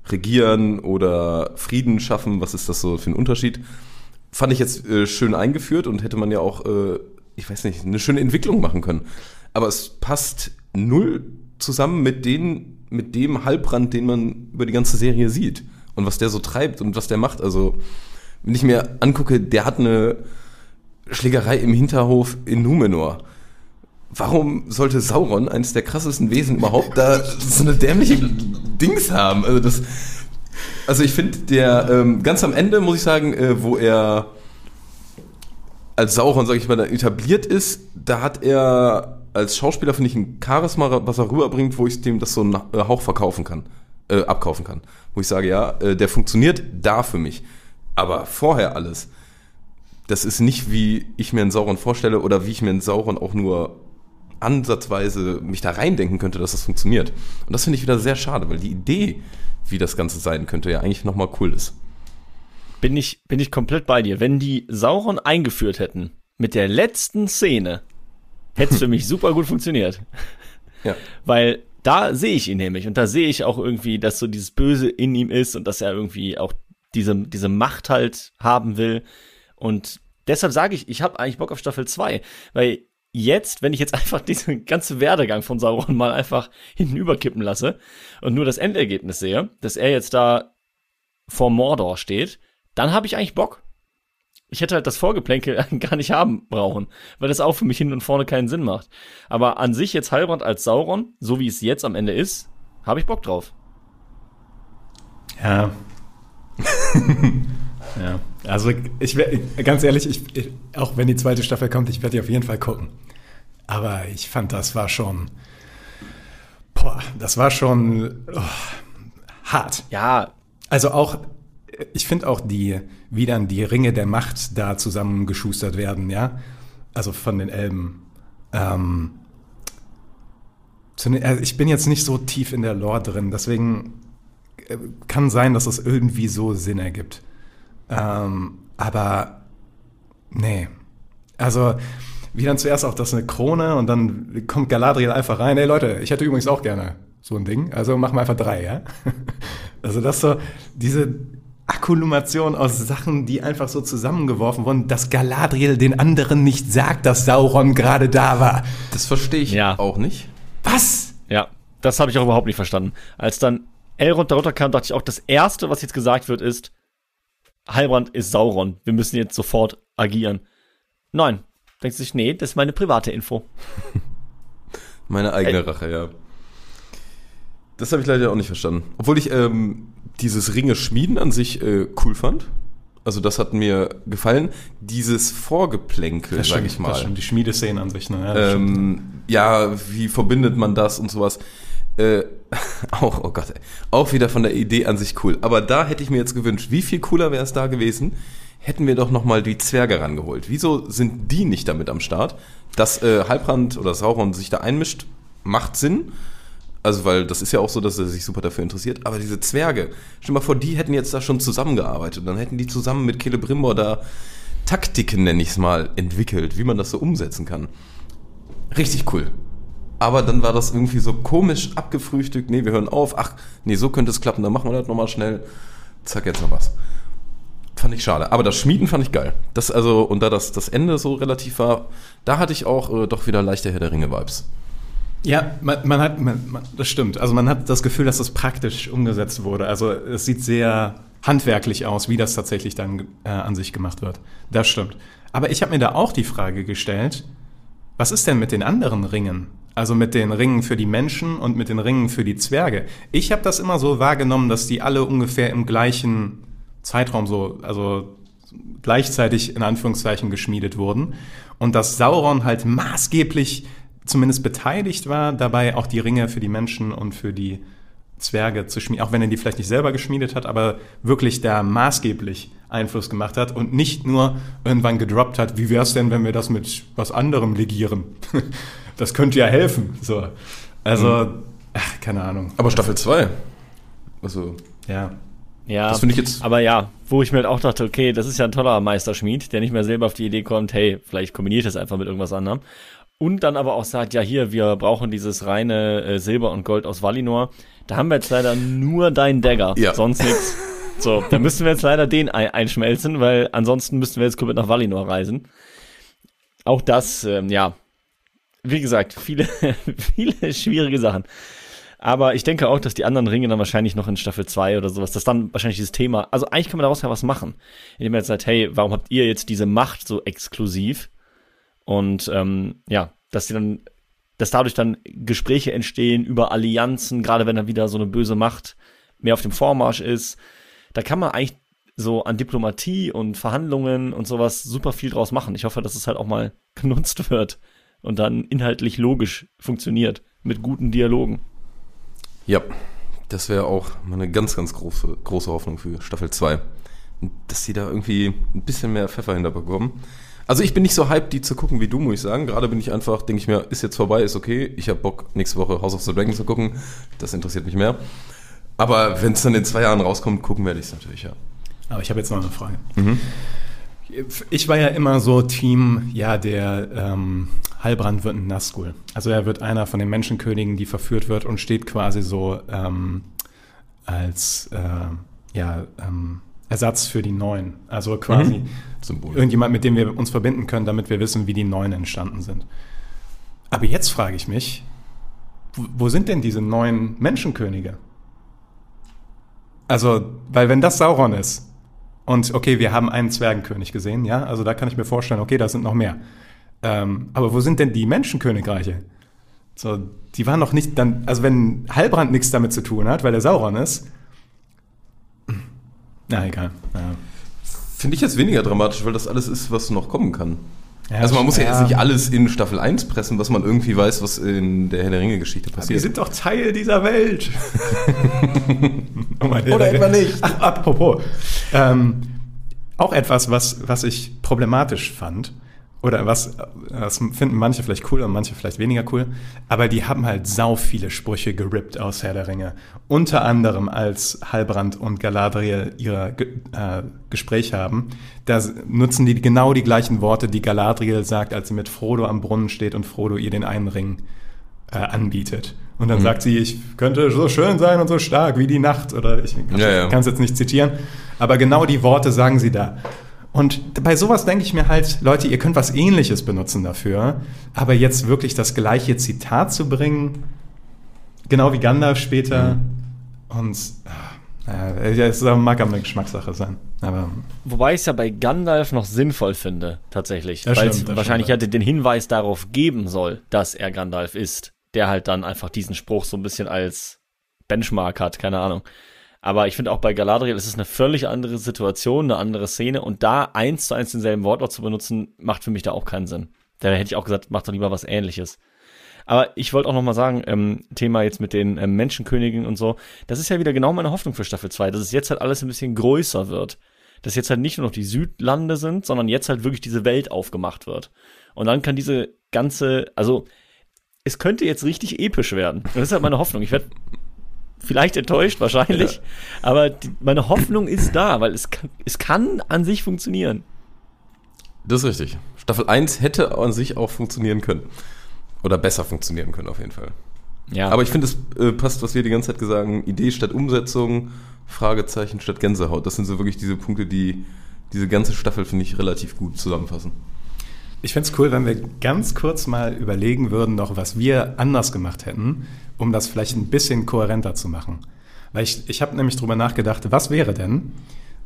regieren oder Frieden schaffen, was ist das so für ein Unterschied? Fand ich jetzt äh, schön eingeführt und hätte man ja auch, äh, ich weiß nicht, eine schöne Entwicklung machen können. Aber es passt null zusammen mit den, mit dem Halbrand, den man über die ganze Serie sieht und was der so treibt und was der macht. Also, wenn ich mir angucke, der hat eine Schlägerei im Hinterhof in Numenor. Warum sollte Sauron, eines der krassesten Wesen überhaupt, da so eine dämliche Dings haben? Also, das, also ich finde, der ähm, ganz am Ende, muss ich sagen, äh, wo er als Sauron, sag ich mal, etabliert ist, da hat er als Schauspieler, finde ich, ein Charisma, was er rüberbringt, wo ich dem das so einen äh, Hauch verkaufen kann äh, abkaufen kann. Wo ich sage, ja, äh, der funktioniert da für mich. Aber vorher alles, das ist nicht, wie ich mir einen Sauron vorstelle oder wie ich mir einen Sauron auch nur ansatzweise mich da reindenken könnte, dass das funktioniert. Und das finde ich wieder sehr schade, weil die Idee, wie das Ganze sein könnte, ja eigentlich nochmal cool ist. Bin ich, bin ich komplett bei dir. Wenn die Sauron eingeführt hätten, mit der letzten Szene, hätte es für mich super gut funktioniert. Ja. Weil da sehe ich ihn nämlich und da sehe ich auch irgendwie, dass so dieses Böse in ihm ist und dass er irgendwie auch diese, diese Macht halt haben will. Und deshalb sage ich, ich habe eigentlich Bock auf Staffel 2, weil jetzt, wenn ich jetzt einfach diesen ganzen Werdegang von Sauron mal einfach hinten überkippen lasse und nur das Endergebnis sehe, dass er jetzt da vor Mordor steht, dann habe ich eigentlich Bock. Ich hätte halt das Vorgeplänkel gar nicht haben brauchen, weil das auch für mich hin und vorne keinen Sinn macht. Aber an sich jetzt Heilbrand als Sauron, so wie es jetzt am Ende ist, habe ich Bock drauf. Ja. ja. Also ich wär, ganz ehrlich, ich, ich, auch wenn die zweite Staffel kommt, ich werde die auf jeden Fall gucken. Aber ich fand, das war schon. Boah, das war schon oh, hart. Ja, Also auch, ich finde auch die, wie dann die Ringe der Macht da zusammengeschustert werden, ja. Also von den Elben. Ähm, also ich bin jetzt nicht so tief in der Lore drin, deswegen äh, kann sein, dass es irgendwie so Sinn ergibt. Ähm, aber nee. Also, wie dann zuerst auch das eine Krone und dann kommt Galadriel einfach rein. Ey Leute, ich hätte übrigens auch gerne so ein Ding. Also machen wir einfach drei, ja? Also das so, diese Akkumulation aus Sachen, die einfach so zusammengeworfen wurden, dass Galadriel den anderen nicht sagt, dass Sauron gerade da war. Das verstehe ich Ja. auch nicht. Was? Ja, das habe ich auch überhaupt nicht verstanden. Als dann Elrond darunter kam, dachte ich auch, das Erste, was jetzt gesagt wird, ist, Heilbrand ist Sauron. Wir müssen jetzt sofort agieren. Nein. Denkt sich, nee, das ist meine private Info. Meine eigene Rache, ja. Das habe ich leider auch nicht verstanden. Obwohl ich ähm, dieses Ringe schmieden an sich äh, cool fand. Also das hat mir gefallen. Dieses Vorgeplänkel, sag ich mal. Das stimmt, die Schmiedeszenen an sich. Ne? Ja, das ähm, ja, wie verbindet man das und sowas. Äh, auch, oh Gott, ey, auch wieder von der Idee an sich cool. Aber da hätte ich mir jetzt gewünscht, wie viel cooler wäre es da gewesen, hätten wir doch nochmal die Zwerge rangeholt. Wieso sind die nicht damit am Start? Dass äh, Halbrand oder Sauron sich da einmischt, macht Sinn. Also, weil das ist ja auch so, dass er sich super dafür interessiert. Aber diese Zwerge, stell mal vor, die hätten jetzt da schon zusammengearbeitet. Dann hätten die zusammen mit Celebrimbor da Taktiken, nenne ich es mal, entwickelt, wie man das so umsetzen kann. Richtig cool. Aber dann war das irgendwie so komisch abgefrühstückt. Nee, wir hören auf. Ach, nee, so könnte es klappen. Dann machen wir das nochmal schnell. Zack, jetzt noch was. Fand ich schade. Aber das Schmieden fand ich geil. Das also, und da das, das Ende so relativ war, da hatte ich auch äh, doch wieder leichte Herr der Ringe-Vibes. Ja, man, man hat, man, man, das stimmt. Also man hat das Gefühl, dass das praktisch umgesetzt wurde. Also es sieht sehr handwerklich aus, wie das tatsächlich dann äh, an sich gemacht wird. Das stimmt. Aber ich habe mir da auch die Frage gestellt, was ist denn mit den anderen Ringen? Also mit den Ringen für die Menschen und mit den Ringen für die Zwerge. Ich habe das immer so wahrgenommen, dass die alle ungefähr im gleichen Zeitraum so, also gleichzeitig in Anführungszeichen geschmiedet wurden und dass Sauron halt maßgeblich zumindest beteiligt war, dabei auch die Ringe für die Menschen und für die Zwerge zu schmieden, auch wenn er die vielleicht nicht selber geschmiedet hat, aber wirklich da maßgeblich Einfluss gemacht hat und nicht nur irgendwann gedroppt hat, wie wäre es denn, wenn wir das mit was anderem legieren? das könnte ja helfen. So. Also, ach, keine Ahnung. Aber Staffel 2. Also, Ja. Ja, Das finde ich jetzt- Aber ja, wo ich mir halt auch dachte, okay, das ist ja ein toller Meisterschmied, der nicht mehr selber auf die Idee kommt, hey, vielleicht kombiniert das einfach mit irgendwas anderem. Und dann aber auch sagt, ja, hier, wir brauchen dieses reine äh, Silber und Gold aus Valinor. Da haben wir jetzt leider nur deinen Dagger, Ja. sonst nichts. So, da müssen wir jetzt leider den ein einschmelzen, weil ansonsten müssten wir jetzt komplett nach Valinor reisen. Auch das, ähm, ja, wie gesagt, viele, viele schwierige Sachen. Aber ich denke auch, dass die anderen Ringe dann wahrscheinlich noch in Staffel 2 oder sowas, dass dann wahrscheinlich dieses Thema, also eigentlich kann man daraus ja was machen. Indem man jetzt sagt, hey, warum habt ihr jetzt diese Macht so exklusiv? Und ähm, ja, dass die dann, dass dadurch dann Gespräche entstehen über Allianzen, gerade wenn dann wieder so eine böse Macht mehr auf dem Vormarsch ist. Da kann man eigentlich so an Diplomatie und Verhandlungen und sowas super viel draus machen. Ich hoffe, dass es halt auch mal genutzt wird und dann inhaltlich logisch funktioniert mit guten Dialogen. ja, das wäre auch meine ganz, ganz große, große Hoffnung für Staffel 2. Dass sie da irgendwie ein bisschen mehr Pfeffer hinterbekommen. Also ich bin nicht so hyped, die zu gucken wie du, muss ich sagen. Gerade bin ich einfach, denke ich mir, ist jetzt vorbei, ist okay. Ich habe Bock, nächste Woche House of the Dragon zu gucken. Das interessiert mich mehr. Aber wenn es dann in zwei Jahren rauskommt, gucken werde ich es natürlich, ja. Aber ich habe jetzt noch eine Frage. Ich war ja immer so Team, ja, der ähm, Halbrand wird ein Nazgul. Also er wird einer von den Menschenkönigen, die verführt wird und steht quasi so ähm, als äh, ja, ähm, Ersatz für die Neuen. Also quasi Symbol. irgendjemand, mit dem wir uns verbinden können, damit wir wissen, wie die Neuen entstanden sind. Aber jetzt frage ich mich, wo, wo sind denn diese neuen Menschenkönige? Also, weil wenn das Sauron ist Und okay, wir haben einen Zwergenkönig gesehen, ja, also da kann ich mir vorstellen, okay, da sind noch mehr. Ähm, aber wo sind denn die Menschenkönigreiche? So, die waren noch nicht dann, also wenn Halbrand nichts damit zu tun hat, weil er Sauron ist. Na, egal. Ja. Finde ich jetzt weniger dramatisch, weil das alles ist, was noch kommen kann. Ja, also man muss ja, ja. jetzt nicht alles in Staffel 1 pressen, was man irgendwie weiß, was in der Herr der Ringe-Geschichte Wir passiert. sind doch Teil dieser Welt. oh Oder etwa nicht. Ach, apropos. Ähm, auch etwas, was, was ich problematisch fand. Oder was, das finden manche vielleicht cool und manche vielleicht weniger cool. Aber die haben halt sau viele Sprüche gerippt aus Herr der Ringe. Unter anderem als Halbrand und Galadriel ihr äh, Gespräch haben. Da nutzen die genau die gleichen Worte, die Galadriel sagt, als sie mit Frodo am Brunnen steht und Frodo ihr den einen Ring äh, anbietet. Und Mhm. dann sagt sie, ich könnte so schön sein und so stark wie die Nacht. Oder ich Ja, ja. kann es jetzt nicht zitieren. Aber genau die Worte sagen sie da. Und bei sowas denke ich mir halt, Leute, ihr könnt was ähnliches benutzen dafür. Aber jetzt wirklich das gleiche Zitat zu bringen, genau wie Gandalf später. Mhm. Und ah, ja, es mag aber eine Geschmackssache sein. Aber Wobei ich es ja bei Gandalf noch sinnvoll finde, tatsächlich. Weil es wahrscheinlich hätte den Hinweis darauf geben soll, dass er Gandalf ist, der halt dann einfach diesen Spruch so ein bisschen als Benchmark hat, keine Ahnung. Aber ich finde auch bei Galadriel ist eine völlig andere Situation, eine andere Szene und da eins zu eins denselben Wortlaut zu benutzen, macht für mich da auch keinen Sinn. Da hätte ich auch gesagt, macht doch lieber was ähnliches. Aber ich wollte auch noch mal sagen, ähm, Thema jetzt mit den ähm, Menschenkönigen und so, das ist ja wieder genau meine Hoffnung für Staffel 2, dass es jetzt halt alles ein bisschen größer wird. Dass jetzt halt nicht nur noch die Südlande sind, sondern jetzt halt wirklich diese Welt aufgemacht wird. Und dann kann diese ganze, also es könnte jetzt richtig episch werden. Das ist halt meine Hoffnung. Ich werde vielleicht enttäuscht, wahrscheinlich, aber die, meine Hoffnung ist da, weil es kann, es kann an sich funktionieren. Das ist richtig. Staffel 1 hätte an sich auch funktionieren können. Oder besser funktionieren können, auf jeden Fall. Ja, Aber ich finde, es äh, passt, was wir die ganze Zeit gesagt haben. Idee statt Umsetzung, Fragezeichen statt Gänsehaut. Das sind so wirklich diese Punkte, die diese ganze Staffel, finde ich, relativ gut zusammenfassen. Ich fände es cool, wenn wir ganz kurz mal überlegen würden, noch was wir anders gemacht hätten, um das vielleicht ein bisschen kohärenter zu machen. Weil ich, ich habe nämlich drüber nachgedacht, was wäre denn,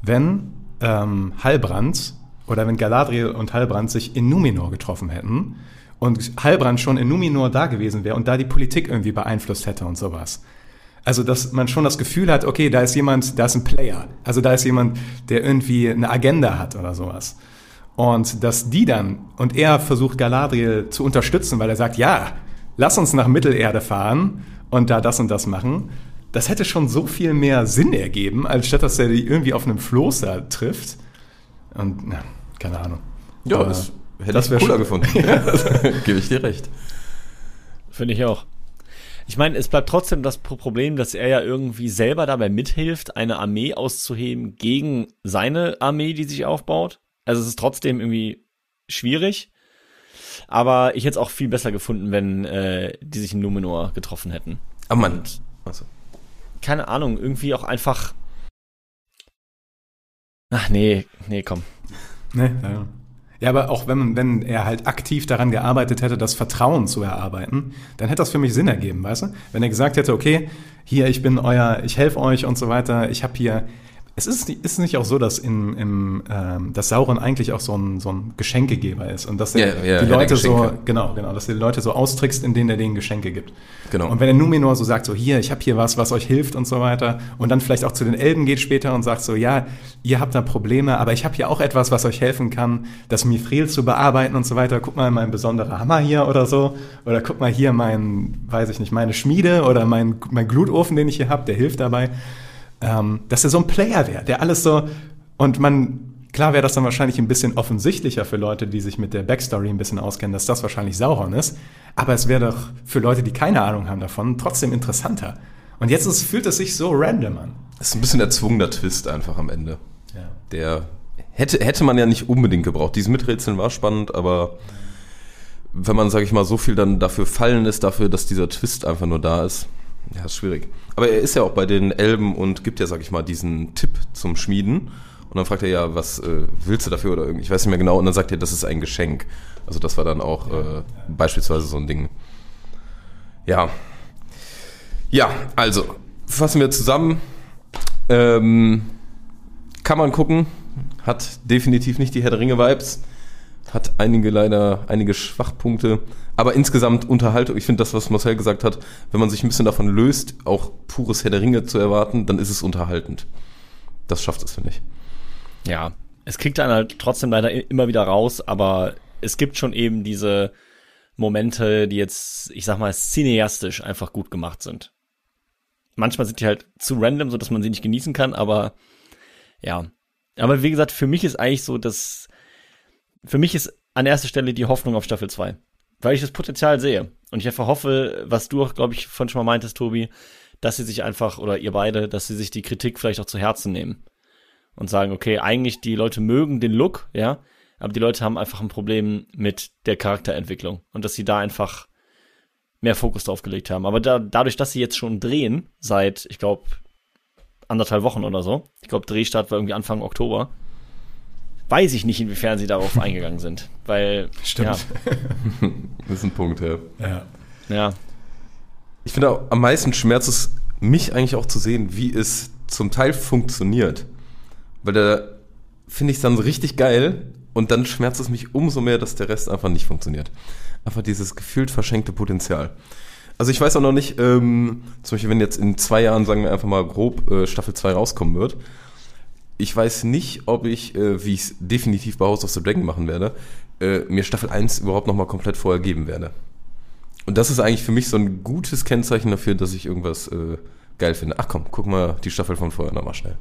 wenn ähm, Halbrand oder wenn Galadriel und Halbrand sich in Numenor getroffen hätten und Halbrand schon in Numenor da gewesen wäre und da die Politik irgendwie beeinflusst hätte und sowas. Also, dass man schon das Gefühl hat, okay, da ist jemand, da ist ein Player. Also, da ist jemand, der irgendwie eine Agenda hat oder sowas. Und dass die dann, und er versucht Galadriel zu unterstützen, weil er sagt, ja, lass uns nach Mittelerde fahren und da das und das machen. Das hätte schon so viel mehr Sinn ergeben, als statt dass er die irgendwie auf einem Floß da trifft. Und, na, keine Ahnung. Ja, Aber das hätte das ich cooler schon- gefunden. Gebe ich dir recht. Finde ich auch. Ich meine, es bleibt trotzdem das Pro- Problem, dass er ja irgendwie selber dabei mithilft, eine Armee auszuheben gegen seine Armee, die sich aufbaut. Also es ist trotzdem irgendwie schwierig. Aber ich hätte es auch viel besser gefunden, wenn äh, die sich in Numenor getroffen hätten. Aber man. Also, Keine Ahnung, irgendwie auch einfach. Ach nee, nee, komm. Ne? Ja. ja, aber auch wenn, wenn er halt aktiv daran gearbeitet hätte, das Vertrauen zu erarbeiten, dann hätte das für mich Sinn ergeben, weißt du? Wenn er gesagt hätte, okay, hier, ich bin euer, ich helfe euch und so weiter, ich habe hier. Es ist, nicht- ist nicht auch so, dass, in, im, ähm, dass Sauron eigentlich auch so ein, so ein Geschenkegeber ist und dass er Ja, ja, die Leute so, genau, genau, dass er die Leute so austrickst, indem er denen Geschenke gibt. Genau. Und wenn er Numenor so sagt, so hier, ich habe hier was, was euch hilft und so weiter, und dann vielleicht auch zu den Elben geht später und sagt so, ja, ihr habt da Probleme, aber ich habe hier auch etwas, was euch helfen kann, das Mithril zu bearbeiten und so weiter. Guck mal, mein besonderer Hammer hier oder so. Oder guck mal hier mein, weiß ich nicht, meine Schmiede oder mein, mein Glutofen, den ich hier habe, der hilft dabei. Ähm, dass er so ein Player wäre, der alles so, und man, klar wäre das dann wahrscheinlich ein bisschen offensichtlicher für Leute, die sich mit der Backstory ein bisschen auskennen, dass das wahrscheinlich Sauron ist. Aber es wäre doch für Leute, die keine Ahnung haben davon, trotzdem interessanter. Und jetzt ist, fühlt es sich so random an. Das ist ein bisschen erzwungener Twist einfach am Ende. Ja. Der hätte, hätte man ja nicht unbedingt gebraucht. Dieses Miträtseln war spannend, aber wenn man, sag ich mal, so viel dann dafür fallen ist, dafür, dass dieser Twist einfach nur da ist, ja, ist schwierig. Aber er ist ja auch bei den Elben und gibt ja, sag ich mal, diesen Tipp zum Schmieden. Und dann fragt er ja, was äh, willst du dafür oder irgendwie, ich weiß nicht mehr genau. Und dann sagt er, das ist ein Geschenk. Also das war dann auch äh, beispielsweise so ein Ding. Ja. Ja, also, fassen wir zusammen. Ähm, kann man gucken, hat definitiv nicht die Herr der Ringe-Vibes, hat einige leider, einige Schwachpunkte, aber insgesamt Unterhaltung. Ich finde das, was Marcel gesagt hat, wenn man sich ein bisschen davon löst, auch pures Herr der Ringe zu erwarten, dann ist es unterhaltend. Das schafft es, finde ich. Ja, es kriegt dann halt trotzdem leider immer wieder raus, aber es gibt schon eben diese Momente, die jetzt, ich sag mal, cineastisch einfach gut gemacht sind. Manchmal sind die halt zu random, so dass man sie nicht genießen kann, aber ja. Aber wie gesagt, für mich ist eigentlich so, dass für mich ist an erster Stelle die Hoffnung auf Staffel 2. Weil ich das Potenzial sehe. Und ich einfach hoffe, was du auch, glaube ich, von schon mal meintest, Tobi, dass sie sich einfach, oder ihr beide, dass sie sich die Kritik vielleicht auch zu Herzen nehmen. Und sagen, okay, eigentlich die Leute mögen den Look, ja, aber die Leute haben einfach ein Problem mit der Charakterentwicklung. Und dass sie da einfach mehr Fokus drauf gelegt haben. Aber da, dadurch, dass sie jetzt schon drehen, seit, ich glaube, anderthalb Wochen oder so, ich glaube, Drehstart war irgendwie Anfang Oktober, weiß ich nicht, inwiefern sie darauf eingegangen sind. Weil, Stimmt. Ja, Das ist ein Punkt, ja. Ja. ja, Ich finde auch, am meisten schmerzt es mich eigentlich auch zu sehen, wie es zum Teil funktioniert. Weil da finde ich es dann so richtig geil und dann schmerzt es mich umso mehr, dass der Rest einfach nicht funktioniert. Einfach dieses gefühlt verschenkte Potenzial. Also ich weiß auch noch nicht, ähm, zum Beispiel wenn jetzt in zwei Jahren, sagen wir einfach mal grob, äh, Staffel 2 rauskommen wird. Ich weiß nicht, ob ich, äh, wie ich es definitiv bei House of the Dragon machen werde, äh, mir Staffel 1 überhaupt nochmal komplett vorher geben werde. Und das ist eigentlich für mich so ein gutes Kennzeichen dafür, dass ich irgendwas äh, geil finde. Ach komm, guck mal die Staffel von vorher nochmal schnell.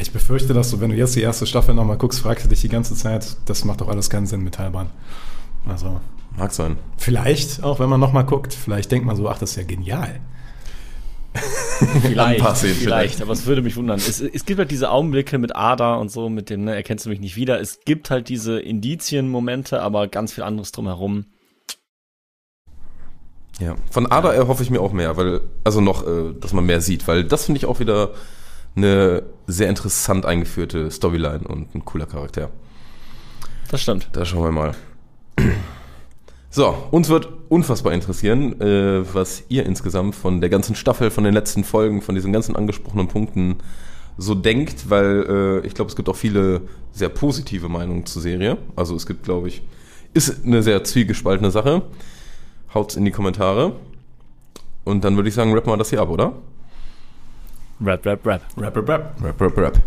Ich befürchte, dass du, wenn du jetzt die erste Staffel nochmal guckst, fragst du dich die ganze Zeit, das macht doch alles keinen Sinn mit Heilbahn. Also, Mag sein. vielleicht, auch wenn man nochmal guckt, vielleicht denkt man so, ach, das ist ja genial. vielleicht, vielleicht, vielleicht. aber es würde mich wundern. Es, es gibt halt diese Augenblicke mit Ada und so, mit dem, ne, erkennst du mich nicht wieder. Es gibt halt diese Indizien-Momente, aber ganz viel anderes drumherum. Ja. Von Ada erhoffe ich mir auch mehr, weil, also noch, äh, dass man mehr sieht, weil das finde ich auch wieder eine sehr interessant eingeführte Storyline und ein cooler Charakter. Das stimmt. Da schauen wir mal. So, uns wird unfassbar interessieren, äh, was ihr insgesamt von der ganzen Staffel, von den letzten Folgen, von diesen ganzen angesprochenen Punkten so denkt, weil äh, ich glaube, es gibt auch viele sehr positive Meinungen zur Serie. Also es gibt, glaube ich, ist eine sehr zwiegespaltene Sache. Haut's in die Kommentare. Und dann würde ich sagen, rap mal das hier ab, oder? Rap, rap, rap. Rap, rap, rap. Rap, rap, rap.